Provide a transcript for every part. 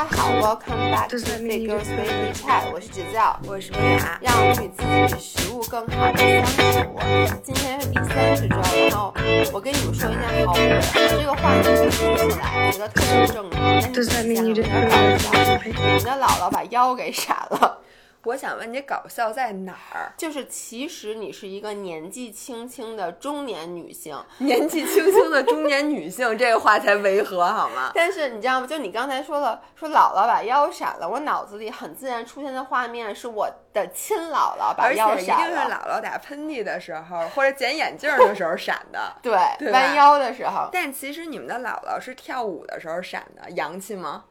家好，Welcome back to Figures Weekly Chat，我是指教，我是薇娅，让我们与自己与食物更好的相处。今天是第三十周，然后我跟你们说一件好事，这个话题听起来觉得特别正常，但是想有点搞笑。你们的姥姥把腰给闪了。我想问你，搞笑在哪儿？就是其实你是一个年纪轻轻的中年女性，年纪轻轻的中年女性，这个话才违和好吗？但是你知道吗？就你刚才说了，说姥姥把腰闪了，我脑子里很自然出现的画面是我的亲姥姥把腰闪了，而且一定是姥姥打喷嚏的时候或者捡眼镜的时候闪的，对，弯腰的时候。但其实你们的姥姥是跳舞的时候闪的，洋气吗？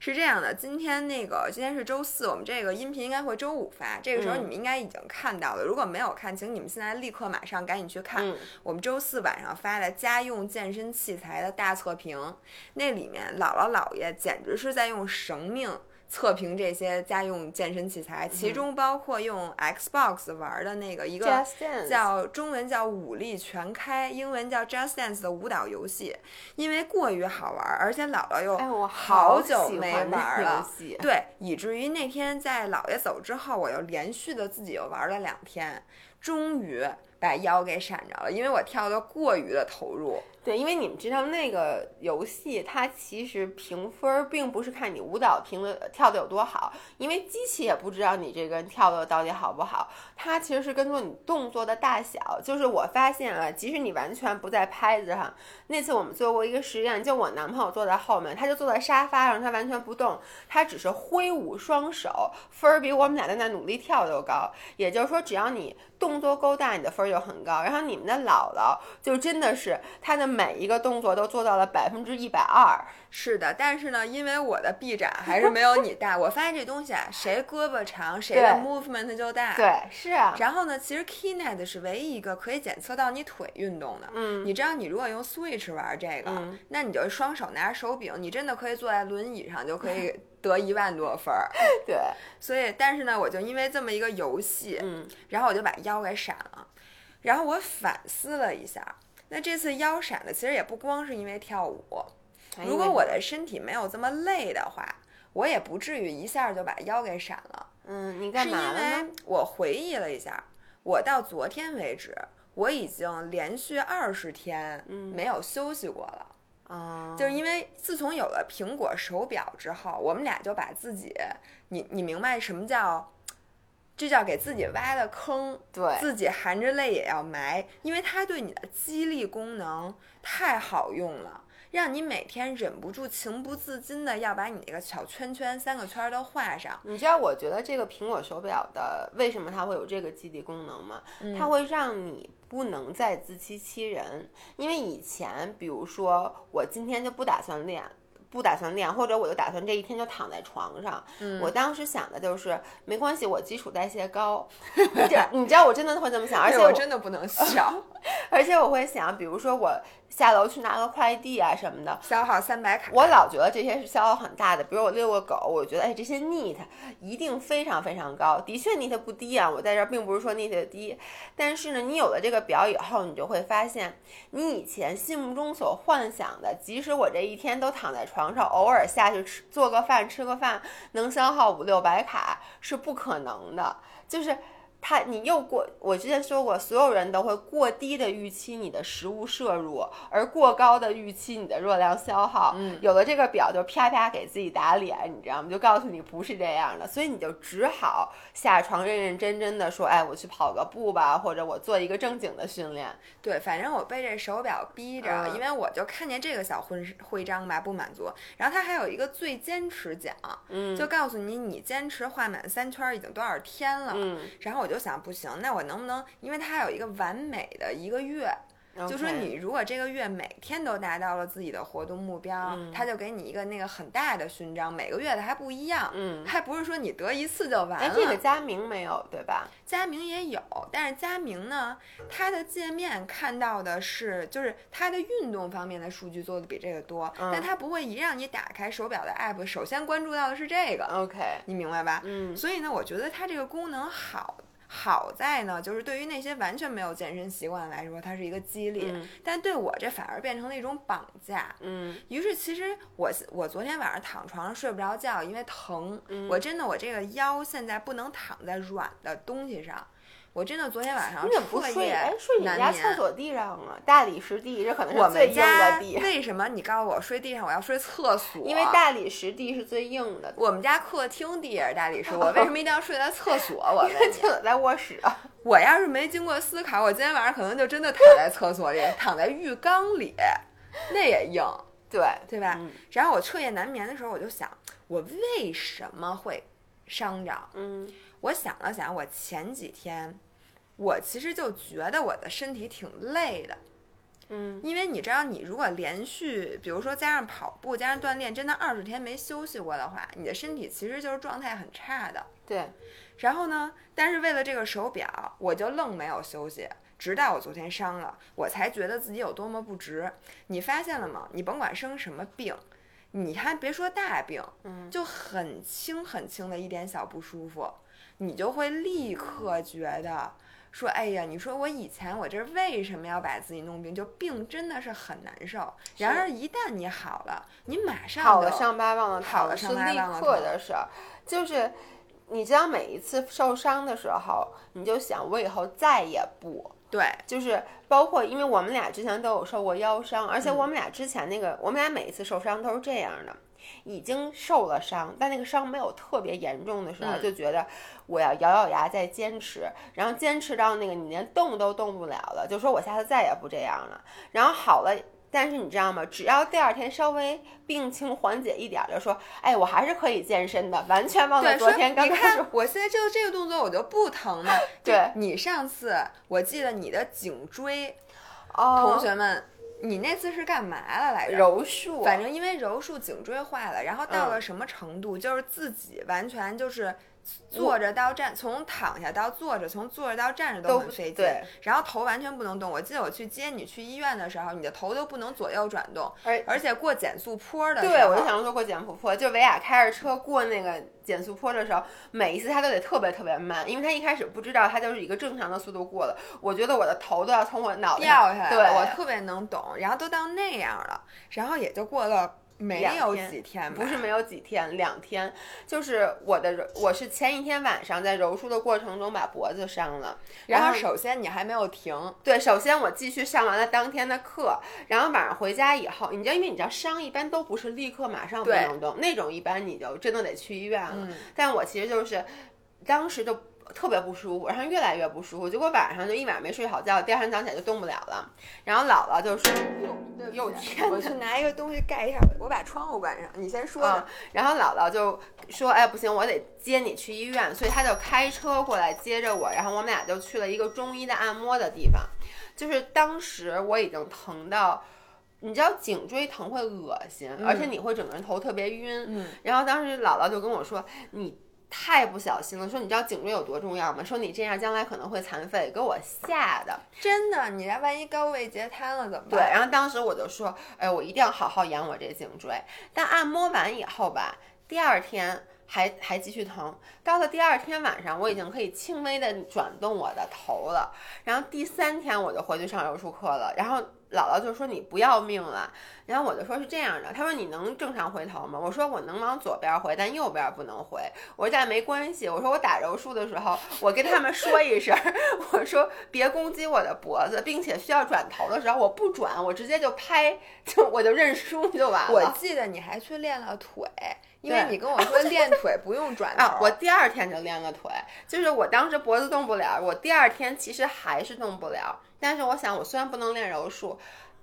是这样的，今天那个今天是周四，我们这个音频应该会周五发。这个时候你们应该已经看到了，如果没有看，请你们现在立刻马上赶紧去看我们周四晚上发的家用健身器材的大测评。那里面姥姥姥爷简直是在用生命。测评这些家用健身器材，其中包括用 Xbox 玩的那个一个叫中文叫武力全开，英文叫 Just Dance 的舞蹈游戏，因为过于好玩，而且姥姥又好久没玩了，对，以至于那天在姥爷走之后，我又连续的自己又玩了两天，终于把腰给闪着了，因为我跳的过于的投入。对，因为你们知道那个游戏，它其实评分并不是看你舞蹈评的跳的有多好，因为机器也不知道你这个人跳的到底好不好，它其实是跟踪你动作的大小。就是我发现啊，即使你完全不在拍子上，那次我们做过一个实验，就我男朋友坐在后面，他就坐在沙发上，他完全不动，他只是挥舞双手，分儿比我们俩在那努力跳都高。也就是说，只要你动作够大，你的分儿就很高。然后你们的姥姥就真的是她的。每一个动作都做到了百分之一百二，是的。但是呢，因为我的臂展还是没有你大。我发现这东西啊，谁胳膊长，谁的 movement 就大。对，是啊。然后呢，其实 Keynet 是唯一一个可以检测到你腿运动的。嗯。你知道，你如果用 Switch 玩这个，那你就双手拿着手柄，你真的可以坐在轮椅上就可以 得一万多分儿。对。所以，但是呢，我就因为这么一个游戏，嗯，然后我就把腰给闪了。然后我反思了一下。那这次腰闪的其实也不光是因为跳舞，如果我的身体没有这么累的话，我也不至于一下就把腰给闪了。嗯，你干嘛了呢？我回忆了一下，我到昨天为止，我已经连续二十天没有休息过了。啊，就是因为自从有了苹果手表之后，我们俩就把自己，你你明白什么叫？这叫给自己挖的坑，对自己含着泪也要埋，因为它对你的激励功能太好用了，让你每天忍不住、情不自禁的要把你那个小圈圈三个圈都画上。你知道，我觉得这个苹果手表的为什么它会有这个激励功能吗？它会让你不能再自欺欺人，因为以前，比如说我今天就不打算练。不打算练，或者我就打算这一天就躺在床上。我当时想的就是没关系，我基础代谢高。你知道我真的会这么想，而且我真的不能笑。而且我会想，比如说我下楼去拿个快递啊什么的，消耗三百卡。我老觉得这些是消耗很大的。比如我遛个狗，我觉得哎这些 NEAT 一定非常非常高。的确 NEAT 不低啊，我在这儿并不是说 NEAT 低，但是呢，你有了这个表以后，你就会发现，你以前心目中所幻想的，即使我这一天都躺在床上，偶尔下去吃做个饭吃个饭，能消耗五六百卡是不可能的，就是。他，你又过，我之前说过，所有人都会过低的预期你的食物摄入，而过高的预期你的热量消耗。嗯，有了这个表就啪啪给自己打脸，你知道吗？就告诉你不是这样的，所以你就只好下床认认真真的说，哎，我去跑个步吧，或者我做一个正经的训练。对，反正我被这手表逼着，因为我就看见这个小徽徽章吧，不满足。然后它还有一个最坚持奖，嗯，就告诉你你坚持画满三圈已经多少天了。嗯，然后我。我就想不行，那我能不能？因为它有一个完美的一个月，就说你如果这个月每天都达到了自己的活动目标，他就给你一个那个很大的勋章，每个月的还不一样，嗯，还不是说你得一次就完了。这个佳明没有对吧？佳明也有，但是佳明呢，它的界面看到的是，就是它的运动方面的数据做的比这个多，但它不会一让你打开手表的 app，首先关注到的是这个。OK，你明白吧？嗯，所以呢，我觉得它这个功能好。好在呢，就是对于那些完全没有健身习惯来说，它是一个激励，嗯但对我这反而变成了一种绑架。嗯于是，其实我我昨天晚上躺床上睡不着觉，因为疼。嗯我真的我这个腰现在不能躺在软的东西上。我真的昨天晚上你怎么不睡？哎，睡你家厕所地上啊？大理石地，这可能我是最硬的地，为什么你告诉我睡地上，我要睡厕所？因为大理石地是最硬的。我们家客厅地也是大理石，我为什么一定要睡在厕所？我问你，厕所在卧室啊。我要是没经过思考，我今天晚上可能就真的躺在厕所里，躺在浴缸里，那也硬，对，对吧？嗯然后我彻夜难眠的时候，我就想，我为什么会伤着？嗯我想了想，我前几天，我其实就觉得我的身体挺累的，嗯因为你知道，你如果连续，比如说加上跑步、加上锻炼，真的二十天没休息过的话，你的身体其实就是状态很差的。对，然后呢，但是为了这个手表，我就愣没有休息，直到我昨天伤了，我才觉得自己有多么不值。你发现了吗？你甭管生什么病，你还别说大病，嗯就很轻很轻的一点小不舒服，你就会立刻觉得。说，哎呀，你说我以前我这为什么要把自己弄病？就病真的是很难受。然而一旦你好了，你马上好了就伤疤忘了好了疼是立刻的事儿，就是你知道每一次受伤的时候，你就想我以后再也不。对，就是包括，因为我们俩之前都有受过腰伤，而且嗯我们俩之前那个，我们俩每一次受伤都是这样的，已经受了伤，但那个伤没有特别严重的时候，嗯就觉得我要咬咬牙再坚持，然后坚持到那个你连动都动不了了，就说我下次再也不这样了，然后好了。但是你知道吗？只要第二天稍微病情缓解一点儿，就说，哎，我还是可以健身的，完全忘了，昨天刚开始看，我现在就这个动作我就不疼了。对你上次我记得你的颈椎，哦，同学们，你那次是干嘛了来着？柔术，反正因为柔术颈椎坏了，然后到嗯了什么程度，就是自己完全就是坐着到站，从躺下到坐着，从坐着到站着都很费劲对，然后头完全不能动。我记得我去接你去医院的时候，你的头都不能左右转动，而而且过减速坡的时候，对，我就想说过减速坡，就维亚开着车过那个减速坡的时候，每一次他都得特别特别慢，因为他一开始不知道他就是一个正常的速度过的。我觉得我的头都要从我脑袋掉下来，对，我特别能懂。然后都到那样了，然后也就过了没有几天，不是没有几天，两天，就是我的，我是前一天晚上在柔术的过程中把脖子伤了，然后首先你还没有停，对，首先我继续上完了当天的课，然后晚上回家以后，你知道，因为你知道伤一般都不是立刻马上不能动，那种一般你就真的得去医院了。嗯。但我其实就是当时就特别不舒服，然后越来越不舒服，结果晚上就一晚没睡好觉，第二天早上起来就动不了了。然后姥姥就说：“哟哟天我去拿一个东西盖一下，我把窗户关上，你先说嗯。！”然后姥姥就说：“哎，不行，我得接你去医院。”所以他就开车过来接着我，然后我们俩就去了一个中医的按摩的地方。就是当时我已经疼到。你知道颈椎疼会恶心，而且你会整个人头特别晕。嗯，然后当时姥姥就跟我说：“你太不小心了，说你知道颈椎有多重要吗？说你这样将来可能会残废。”给我吓的。真的，你这万一高位截瘫了怎么对，办？然后当时我就说：“哎，我一定要好好养我这颈椎。”但按摩完以后吧，第二天。还还继续疼，到了第二天晚上，我已经可以轻微的转动我的头了。然后第三天我就回去上柔术课了。然后姥姥就说你不要命了。然后我就说是这样的，他说你能正常回头吗？我说我能往左边回，但右边不能回。我说但没关系，我说我打柔术的时候，我跟他们说一声，我说别攻击我的脖子，并且需要转头的时候我不转，我直接就拍，就我就认输就完了。我记得你还去练了腿，因为你跟我说练腿不用转 头。啊，我第二天就练了腿，就是我当时脖子动不了，我第二天其实还是动不了。但是我想，我虽然不能练柔术，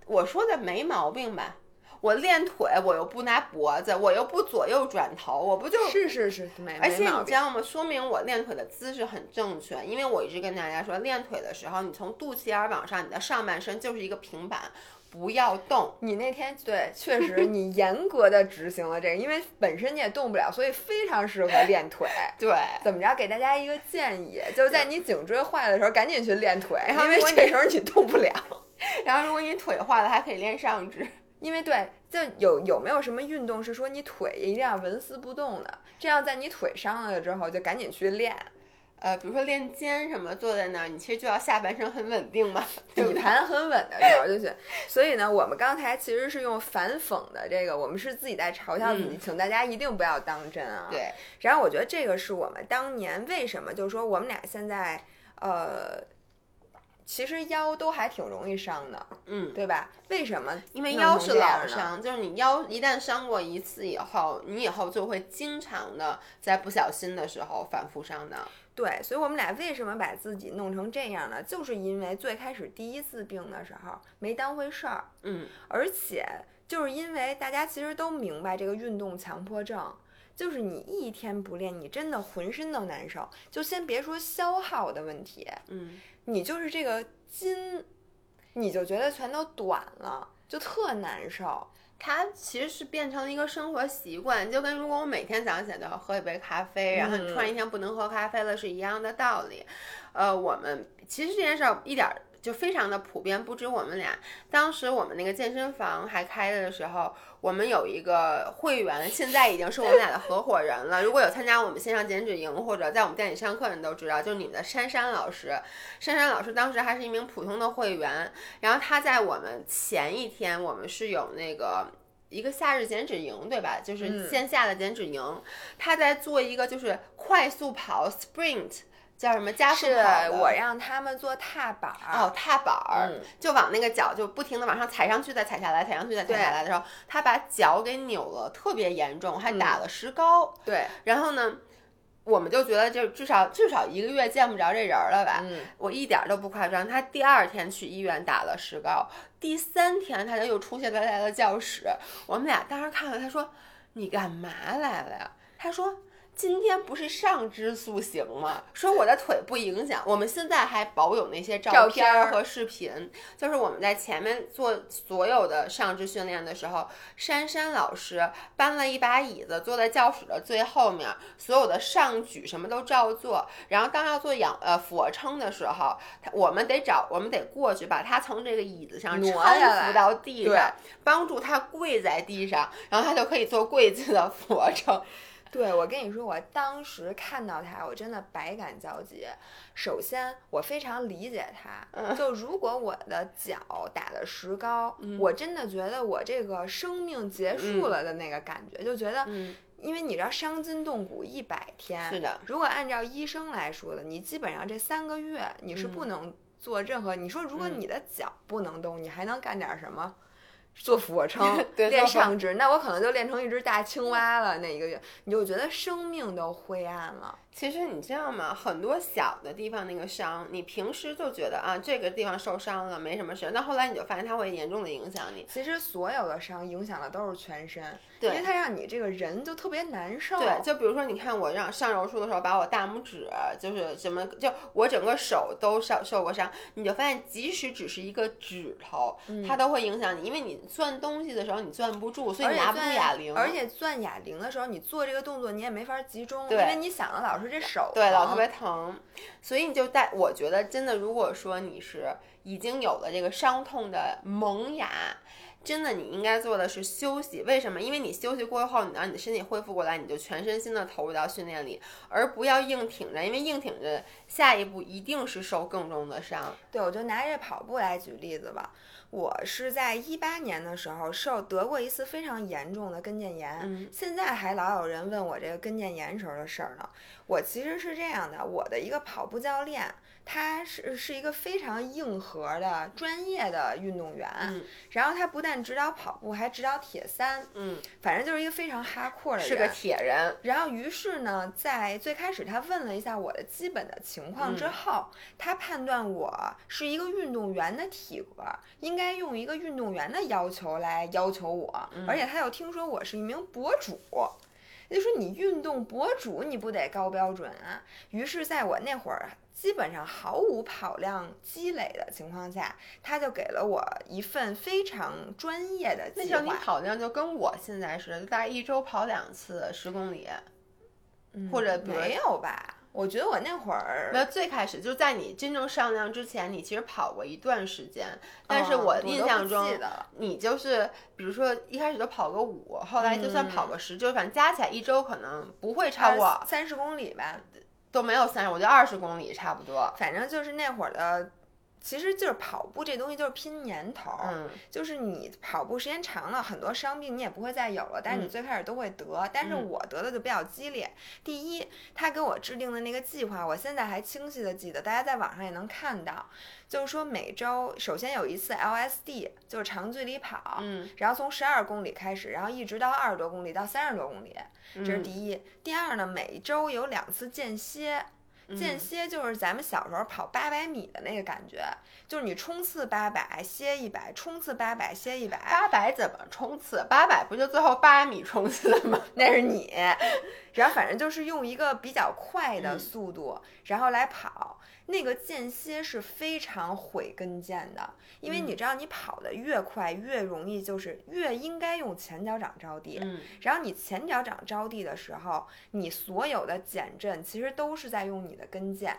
我说的没毛病吧？我练腿，我又不拿脖子，我又不左右转头，我不就是是是，没而且。你知道吗？说明我练腿的姿势很正确，因为我一直跟大家说，练腿的时候，你从肚脐眼往上，你的上半身就是一个平板，不要动。你那天对，确实 你严格的执行了这个，因为本身你也动不了，所以非常适合练腿。对，怎么着？给大家一个建议，就是在你颈椎坏的时候，赶紧去练腿，因为这时候你动不了。然后如果你腿坏了，还可以练上肢。因为对，就有有没有什么运动是说你腿一定要纹丝不动的，这样在你腿伤了之后就赶紧去练。呃，比如说练肩什么，坐在那儿，你其实就要下半身很稳定嘛，底盘很稳的时候就是。所以呢，我们刚才其实是用反讽的这个，我们是自己在嘲笑自己，请大家一定不要当真啊。对。然后我觉得这个是我们当年为什么，就是说我们俩现在呃。其实腰都还挺容易伤的，嗯，对吧？为什么？因为腰是老伤，就是你腰一旦伤过一次以后，你以后就会经常的在不小心的时候反复伤的。对，所以我们俩为什么把自己弄成这样呢？就是因为最开始第一次病的时候没当回事儿，嗯，而且就是因为大家其实都明白这个运动强迫症，就是你一天不练，你真的浑身都难受。就先别说消耗的问题，嗯。你就是这个筋，你就觉得全都短了，就特难受。它其实是变成了一个生活习惯，就跟如果我每天早上起来都要喝一杯咖啡，然后你突然一天不能喝咖啡了是一样的道理。呃，我们其实这件事儿一点。就非常的普遍，不止我们俩。当时我们那个健身房还开着的时候，我们有一个会员，现在已经是我们俩的合伙人了。如果有参加我们线上减脂营或者在我们店里上课的人都知道，就是你们的珊珊老师。珊珊老师当时还是一名普通的会员，然后她在我们前一天，我们是有那个一个夏日减脂营，对吧？就是线下的减脂营，他在做一个就是快速跑 sprint。叫什么加速跑？我让他们做踏板儿哦，踏板儿就往那个脚就不停的往上踩上去，再踩下来，踩上去再踩下来的时候，他把脚给扭了，特别严重，还打了石膏。对，然后呢，我们就觉得就至少至少一个月见不着这人了吧？嗯，我一点都不夸张。他第二天去医院打了石膏，第三天他就又出现在了教室。我们俩当时看了，他说：“你干嘛来了呀？”他说。今天不是上肢塑形吗？说我的腿不影响。我们现在还保有那些照片和视频，就是我们在前面做所有的上肢训练的时候，珊珊老师搬了一把椅子坐在教室的最后面，所有的上举什么都照做。然后当要做仰呃俯卧撑的时候，我们得找我们得过去把他从这个椅子上搀扶到地上，帮助他跪在地上，然后他就可以做跪姿的俯卧撑。对，我跟你说，我当时看到他，我真的百感交集。首先，我非常理解他，就如果我的脚打了石膏，我真的觉得我这个生命结束了的那个感觉，就觉得，因为你知道伤筋动骨一百天，是的。如果按照医生来说的，你基本上这三个月你是不能做任何。你说，如果你的脚不能动，你还能干点什么？做俯卧撑，练上肢，那我可能就练成一只大青蛙了。那一个月，你就觉得生命都灰暗了。其实你知道吗？很多小的地方那个伤，你平时就觉得啊，这个地方受伤了没什么事，那后来你就发现它会严重的影响你。其实所有的伤影响的都是全身，对，因为它让你这个人就特别难受。对，就比如说你看我让上柔术的时候，把我大拇指就是什么，就我整个手都受受过伤，你就发现即使只是一个指头，它都会影响你，因为你攥东西的时候你攥不住，所以你拿不住哑铃。而且攥哑铃的时候，你做这个动作你也没法集中，因为你想的老是。这手对老特别疼，所以你就带。我觉得真的，如果说你是已经有了这个伤痛的萌芽，真的你应该做的是休息。为什么？因为你休息过后，你让你的身体恢复过来，你就全身心的投入到训练里，而不要硬挺着。因为硬挺着，下一步一定是受更重的伤。对，我就拿这跑步来举例子吧。我是在一八年的时候受得过一次非常严重的跟腱炎，现在还老有人问我这个跟腱炎时候的事儿呢。我其实是这样的，我的一个跑步教练。他是是一个非常硬核的专业的运动员，然后他不但指导跑步，还指导铁三，嗯，反正就是一个非常哈阔的人，是个铁人。然后于是呢，在最开始他问了一下我的基本的情况之后，他判断我是一个运动员的体格，应该用一个运动员的要求来要求我，而且他又听说我是一名博主。就说你运动博主，你不得高标准啊？于是，在我那会儿基本上毫无跑量积累的情况下，他就给了我一份非常专业的计划。那像你跑量就跟我现在似的，大概一周跑两次十公里，或者没有吧？我觉得我那会儿没有最开始，就是在你真正上量之前，你其实跑过一段时间。但是我印象中，你就是比如说一开始就跑个五，后来就算跑个十，就反正加起来一周可能不会超过三十公里吧。都没有三十，我觉得二十公里差不多。反正就是那会儿的。其实就是跑步这东西就是拼年头，嗯，就是你跑步时间长了，很多伤病你也不会再有了，但是你最开始都会得。但是我得的就比较激烈。第一，他给我制定的那个计划，我现在还清晰的记得，大家在网上也能看到，就是说每周首先有一次 LSD，就是长距离跑，嗯，然后从十二公里开始，然后一直到二十多公里到三十多公里，这是第一。第二呢，每周有两次间歇。间歇就是咱们小时候跑八百米的那个感觉，就是你冲刺八百，歇一百，冲刺八百，歇一百。八百怎么冲刺？八百不就最后八米冲刺吗？那是你。然后反正就是用一个比较快的速度，然后来跑。那个间歇是非常毁跟腱的，因为你知道，你跑得越快，越容易就是越应该用前脚掌着地。嗯，然后你前脚掌着地的时候，你所有的减震其实都是在用你的跟腱。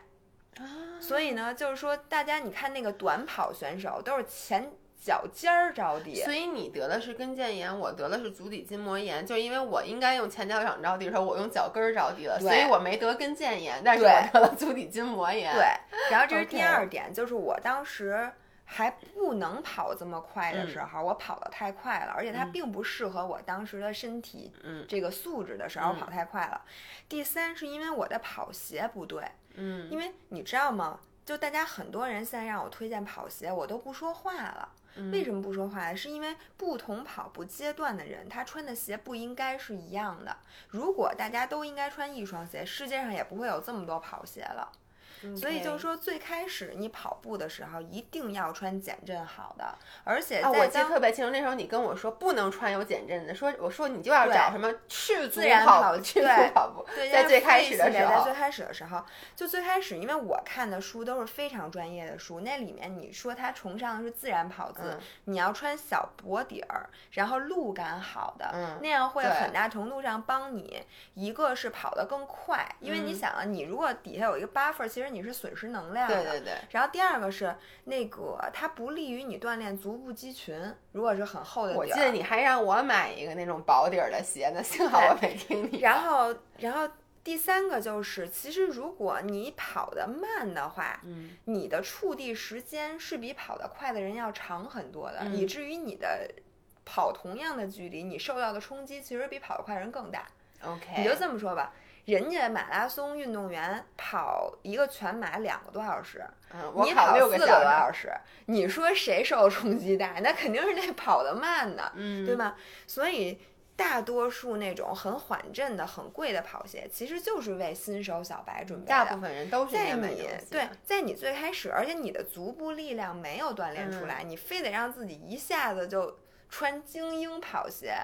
啊，所以呢，就是说，大家你看那个短跑选手都是前。脚尖儿着地，所以你得的是跟腱炎，我得的是足底筋膜炎，就是因为我应该用前脚掌着地的时候，我用脚跟儿着地了，所以我没得跟腱炎，但是我得了足底筋膜炎。对，然后这是第二点，就是我当时还不能跑这么快的时候，我跑得太快了，而且它并不适合我当时的身体这个素质的时候跑太快了。第三是因为我的跑鞋不对，嗯，因为你知道吗？就大家很多人现在让我推荐跑鞋，我都不说话了。为什么不说话？是因为不同跑步阶段的人，他穿的鞋不应该是一样的。如果大家都应该穿一双鞋，世界上也不会有这么多跑鞋了。所以就是说，最开始你跑步的时候一定要穿减震好的，而且我记得特别清楚，那时候你跟我说不能穿有减震的，说我说你就要找什么赤足跑、赤足跑步。在最开始的时候，在最开始的时候，就最开始，因为我看的书都是非常专业的书，那里面你说他崇尚的是自然跑姿，你要穿小薄底儿，然后路感好的，那样会很大程度上帮你，一个是跑得更快，因为你想啊，你如果底下有一个 buffer，其实。你是损失能量的，对对对。然后第二个是那个，它不利于你锻炼足部肌群。如果是很厚的底儿，我记得你还让我买一个那种薄底儿的鞋呢，幸好我没听你。然后，然后第三个就是，其实如果你跑得慢的话，嗯，你的触地时间是比跑得快的人要长很多的，以至于你的跑同样的距离，你受到的冲击其实比跑得快人更大。OK，你就这么说吧。人家马拉松运动员跑一个全马两个多小时，你跑四个多小时，你说谁受冲击大？那肯定是那跑得慢的，嗯，对吗？所以大多数那种很缓震的、很贵的跑鞋，其实就是为新手小白准备的。大部分人都是在你对，在你最开始，而且你的足部力量没有锻炼出来，你非得让自己一下子就穿精英跑鞋。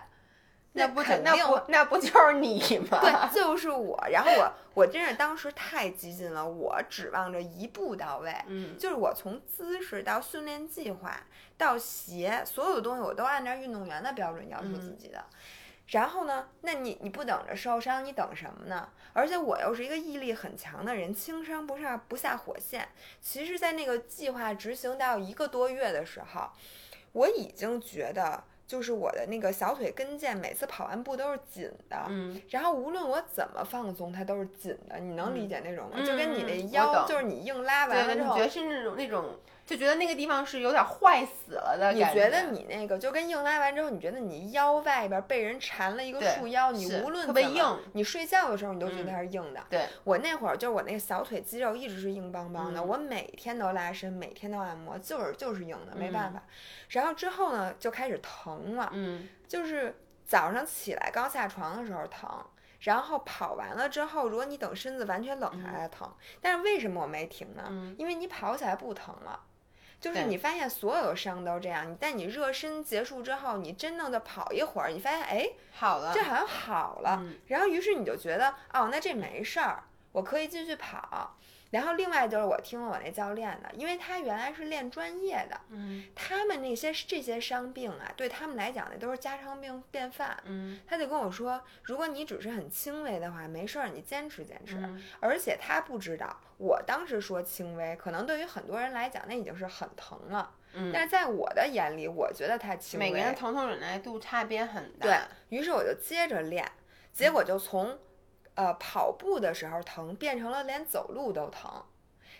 那不那不那不就是你吗？对，就是我。然后我我真是当时太激进了，我指望着一步到位。嗯，就是我从姿势到训练计划到鞋，所有的东西我都按照运动员的标准要求自己的。然后呢，那你你不等着受伤，你等什么呢？而且我又是一个毅力很强的人，轻伤不上不下火线。其实，在那个计划执行到一个多月的时候，我已经觉得。就是我的那个小腿跟腱，每次跑完步都是紧的，嗯，然后无论我怎么放松，它都是紧的。你能理解那种吗？就跟你那腰，就是你硬拉完了之后，你觉得是那种那种。就觉得那个地方是有点坏死了的感觉。你觉得你那个就跟硬拉完之后，你觉得你腰外边被人缠了一个束腰，你无论怎么硬，你睡觉的时候你都觉得它是硬的。对我那会儿就是我那个小腿肌肉一直是硬邦邦的，我每天都拉伸，每天都按摩，就是就是硬的，没办法。然后之后呢，就开始疼了，嗯，就是早上起来刚下床的时候疼，然后跑完了之后，如果你等身子完全冷下来疼。但是为什么我没停呢？因为你跑起来不疼了。就是你发现所有的伤都这样，你在你热身结束之后，你真正的跑一会儿，你发现哎，好了，这好像好了，然后于是你就觉得哦，那这没事儿，我可以继续跑。然后另外就是我听了我那教练的，因为他原来是练专业的，嗯，他们那些这些伤病啊，对他们来讲那都是家常病便饭，嗯，他就跟我说，如果你只是很轻微的话，没事儿，你坚持坚持。而且他不知道，我当时说轻微，可能对于很多人来讲，那已经是很疼了，嗯，但是在我的眼里，我觉得他轻微。每个人疼痛忍耐度差别很大，对于是我就接着练，结果就从。呃跑步的时候疼，变成了连走路都疼。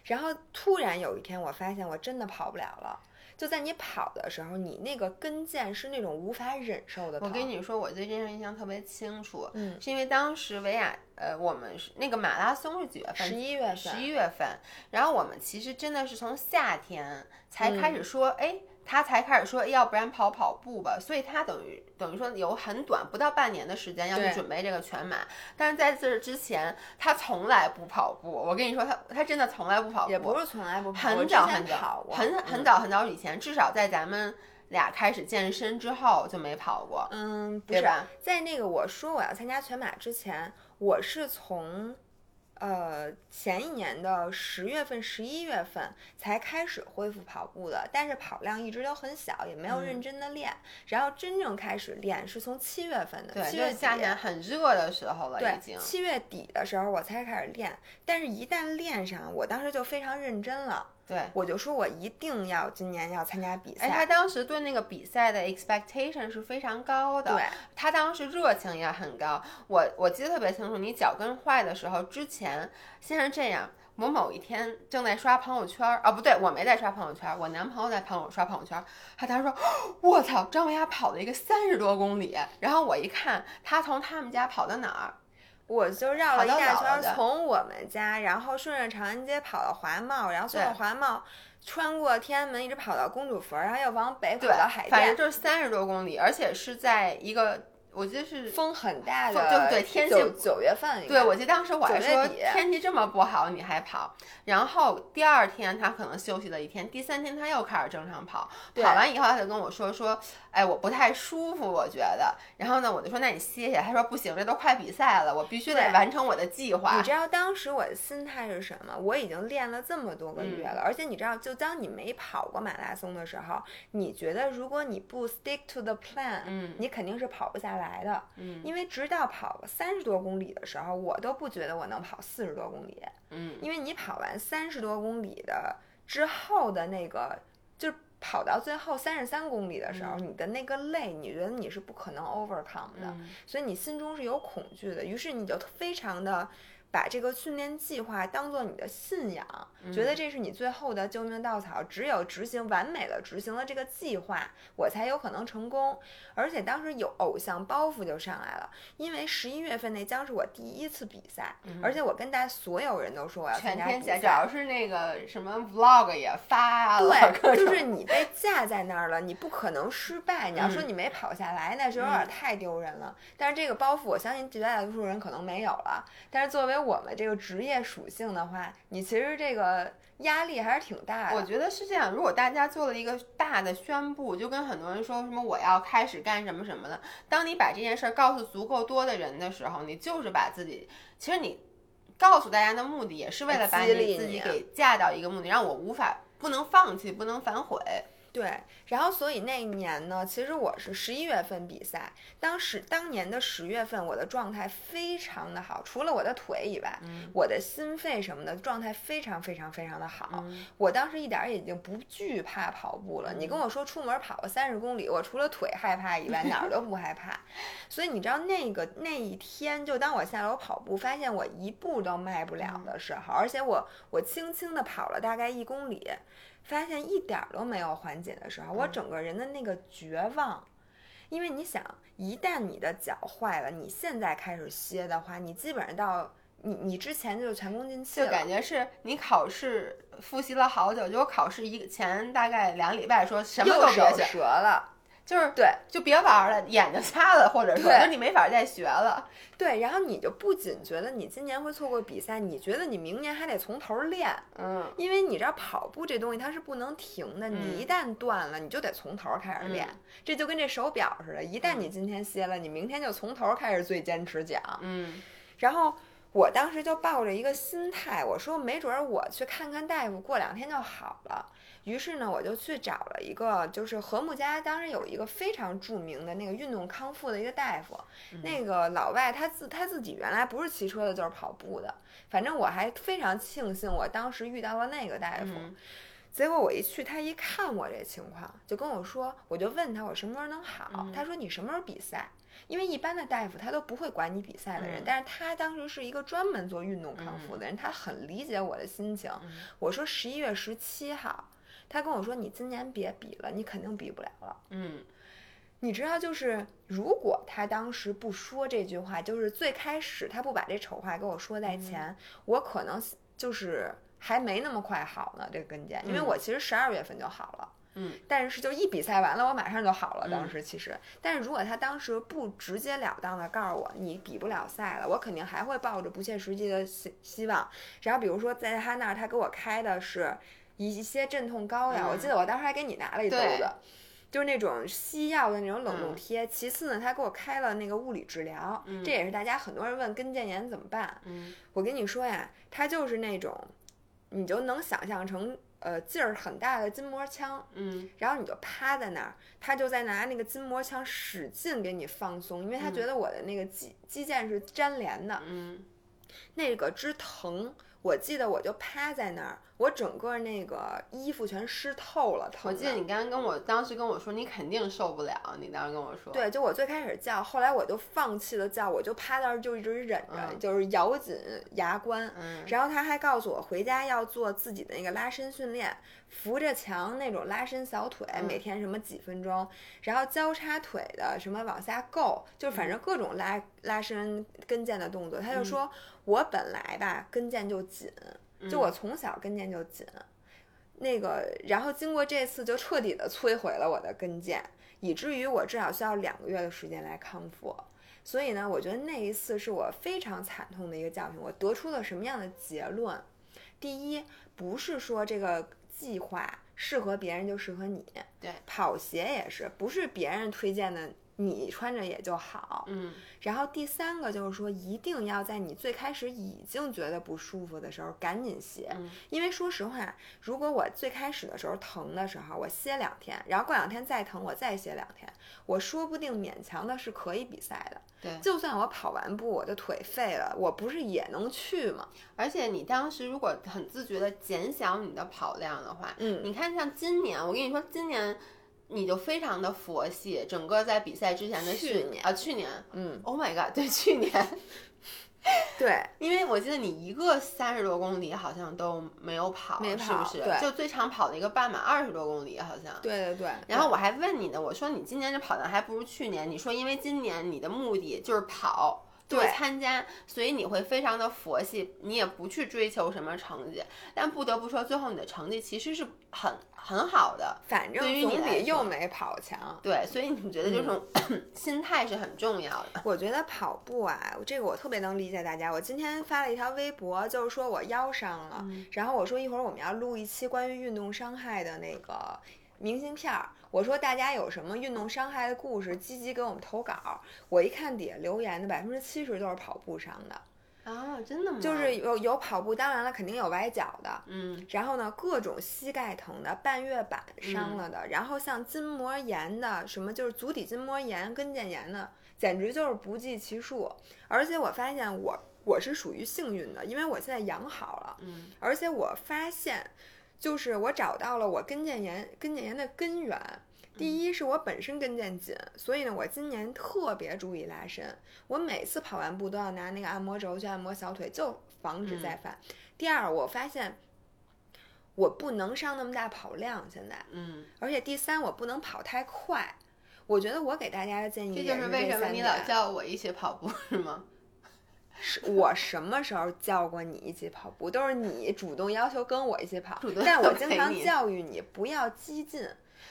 然后突然有一天，我发现我真的跑不了了。就在你跑的时候，你那个跟腱是那种无法忍受的疼。我跟你说，我对这件事印象特别清楚，嗯，是因为当时维亚，呃，我们是那个马拉松是几月份？十一月份。十一月份。然后我们其实真的是从夏天才开始说，哎。他才开始说，要不然跑跑步吧。所以他等于等于说有很短，不到半年的时间要去准备这个全马。但是在这之前，他从来不跑步。我跟你说，他他真的从来不跑步。也不是从来不跑，很早很早，很很早很早以前，至少在咱们俩开始健身之后就没跑过。嗯，对吧？在那个我说我要参加全马之前，我是从。呃，前一年的十月份、十一月份才开始恢复跑步的，但是跑量一直都很小，也没有认真的练。然后真正开始练是从七月份的，七月夏天很热的时候了，已经七月底的时候我才开始练。但是，一旦练上，我当时就非常认真了。对，我就说我一定要今年要参加比赛。哎，他当时对那个比赛的 expectation 是非常高的。对，他当时热情也很高。我我记得特别清楚，你脚跟坏的时候之前，先是这样。我某一天正在刷朋友圈，哦，不对，我没在刷朋友圈，我男朋友在朋友刷朋友圈。他当时说：“ 我操，张维亚跑了一个三十多公里。”然后我一看，他从他们家跑到哪儿？我就绕了一大圈，从我们家，然后顺着长安街跑到华贸，然后从华贸穿过天安门，一直跑到公主坟，然后又往北跑到海淀，反正就是三十多公里，而且是在一个。我记得是风很大的，对对，天气九月份。对，我记得当时我还说天气这么不好你还跑，然后第二天他可能休息了一天，第三天他又开始正常跑，跑完以后他就跟我说说，哎，我不太舒服，我觉得。然后呢，我就说那你歇歇。他说不行，这都快比赛了，我必须得完成我的计划。你知道当时我的心态是什么？我已经练了这么多个月了，而且你知道，就当你没跑过马拉松的时候，你觉得如果你不 stick to the plan，嗯，你肯定是跑不下来。来的，嗯，因为直到跑个三十多公里的时候，我都不觉得我能跑四十多公里，嗯，因为你跑完三十多公里的之后的那个，就是跑到最后三十三公里的时候，你的那个累，你觉得你是不可能 overcome 的，所以你心中是有恐惧的，于是你就非常的。把这个训练计划当做你的信仰，觉得这是你最后的救命稻草。只有执行完美的执行了这个计划，我才有可能成功。而且当时有偶像包袱就上来了，因为十一月份那将是我第一次比赛，而且我跟大家所有人都说我要参加比赛，主要是那个什么 vlog 也发了，对，就是你被架在那儿了，你不可能失败。你要说你没跑下来，那是有点太丢人了。但是这个包袱，我相信绝大多数人可能没有了。但是作为我们这个职业属性的话，你其实这个压力还是挺大的。我觉得是这样，如果大家做了一个大的宣布，就跟很多人说什么我要开始干什么什么的，当你把这件事儿告诉足够多的人的时候，你就是把自己，其实你告诉大家的目的也是为了把你自己给架到一个目的，让我无法不能放弃，不能反悔。对，然后所以那一年呢，其实我是十一月份比赛，当时当年的十月份，我的状态非常的好，除了我的腿以外，我的心肺什么的状态非常非常非常的好。我当时一点儿已经不惧怕跑步了。你跟我说出门跑个三十公里，我除了腿害怕以外，哪儿都不害怕。所以你知道那个那一天，就当我下楼跑步，发现我一步都迈不了的时候，而且我我轻轻的跑了大概一公里。发现一点都没有缓解的时候，我整个人的那个绝望，因为你想，一旦你的脚坏了，你现在开始歇的话，你基本上到你你之前就前功尽弃了。就感觉是你考试复习了好久，结果考试一前大概两礼拜，说什么都别学了。就是对，就别玩了，眼睛瞎了，或者说，就你没法再学了。对，然后你就不仅觉得你今年会错过比赛，你觉得你明年还得从头练。嗯，因为你知道跑步这东西它是不能停的，你一旦断了，你就得从头开始练。这就跟这手表似的，一旦你今天歇了，你明天就从头开始最坚持讲。嗯，然后我当时就抱着一个心态，我说没准儿我去看看大夫，过两天就好了。于是呢，我就去找了一个，就是和睦家当时有一个非常著名的那个运动康复的一个大夫，那个老外他自他自己原来不是骑车的，就是跑步的。反正我还非常庆幸我当时遇到了那个大夫。结果我一去，他一看我这情况，就跟我说，我就问他我什么时候能好，他说你什么时候比赛？因为一般的大夫他都不会管你比赛的人，嗯但是他当时是一个专门做运动康复的人，他很理解我的心情。嗯我说十一月十七号，他跟我说你今年别比了，你肯定比不了了。嗯你知道，就是如果他当时不说这句话，就是最开始他不把这丑话给我说在前，我可能就是还没那么快好呢，这个跟腱，因为嗯我其实十二月份就好了。嗯，但是就一比赛完了，我马上就好了。嗯当时其实，但是如果他当时不直截了当的告诉我你比不了赛了，我肯定还会抱着不切实际的希希望。然后比如说在他那儿，他给我开的是一些镇痛膏呀，嗯我记得我当时还给你拿了一兜对子。就是那种西药的那种冷冻嗯贴。其次呢，他给我开了那个物理治疗，这也是大家很多人问跟腱炎怎么办。嗯我跟你说呀，它就是那种，你就能想象成呃劲儿很大的筋膜枪，嗯然后你就趴在那儿，他就在拿那个筋膜枪使劲给你放松，因为他觉得我的那个肌肌腱是粘连的，嗯那个之疼。我记得我就趴在那儿，我整个那个衣服全湿透了，疼。我记得你刚刚跟我当时跟我说你肯定受不了，你当时跟我说，对，就我最开始叫，后来我就放弃了叫，我就趴那儿就一直忍着，嗯就是咬紧牙关。嗯然后他还告诉我回家要做自己的那个拉伸训练，扶着墙那种拉伸小腿，嗯每天什么几分钟，然后交叉腿的什么往下够，就反正各种拉拉伸跟腱的动作。他就说、我本来吧跟腱就紧，就我从小跟腱就紧。那个，然后经过这次就彻底的摧毁了我的跟腱，以至于我至少需要两个月的时间来康复。所以呢，我觉得那一次是我非常惨痛的一个教训。我得出了什么样的结论？第一，不是说这个计划适合别人就适合你，对，跑鞋也是，不是别人推荐的，你穿着也就好。嗯然后第三个就是说，一定要在你最开始已经觉得不舒服的时候赶紧歇，嗯因为说实话，如果我最开始的时候疼的时候，我歇两天，然后过两天再疼，我再歇两天，我说不定勉强的是可以比赛的。对，就算我跑完步，我的腿废了，我不是也能去吗？而且你当时如果很自觉的减小你的跑量的话，嗯你看像今年，我跟你说，今年你就非常的佛系，整个在比赛之前的训练啊，去年嗯，，Oh my god，对，去年，对，因为我记得你一个三十多公里好像都没有跑，没是不是？对就最长跑的一个半马二十多公里好像。对对对。然后我还问你呢，我说你今年这跑量还不如去年，你说因为今年你的目的就是跑。就是对参加，所以你会非常的佛系，你也不去追求什么成绩。但不得不说，最后你的成绩其实是很很好的。反正对于你总比又没跑强。对，所以你觉得这种、嗯 心态是很重要的。我觉得跑步啊，这个我特别能理解大家。我今天发了一条微博，就是说我腰伤了，嗯然后我说一会儿我们要录一期关于运动伤害的那个明信片儿。我说大家有什么运动伤害的故事，积极给我们投稿。我一看底下留言的百分之七十都是跑步伤的，啊，真的吗？就是有有跑步，当然了，肯定有崴脚的，嗯然后呢，各种膝盖疼的、半月板伤了的，嗯然后像筋膜炎的，什么就是足底筋膜炎、跟腱炎的，简直就是不计其数。而且我发现我我是属于幸运的，因为我现在养好了，嗯而且我发现，就是我找到了我跟腱炎跟腱炎的根源。第一是我本身跟腱紧，所以呢，我今年特别注意拉伸。我每次跑完步都要拿那个按摩轴去按摩小腿，就防止再犯。第二，我发现我不能上那么大跑量，现在，嗯，而且第三，我不能跑太快。我觉得我给大家的建议这就是为什么你老叫我一起跑步是吗？是我什么时候叫过你一起跑步？都是你主动要求跟我一起跑，但我经常教育你不要激进。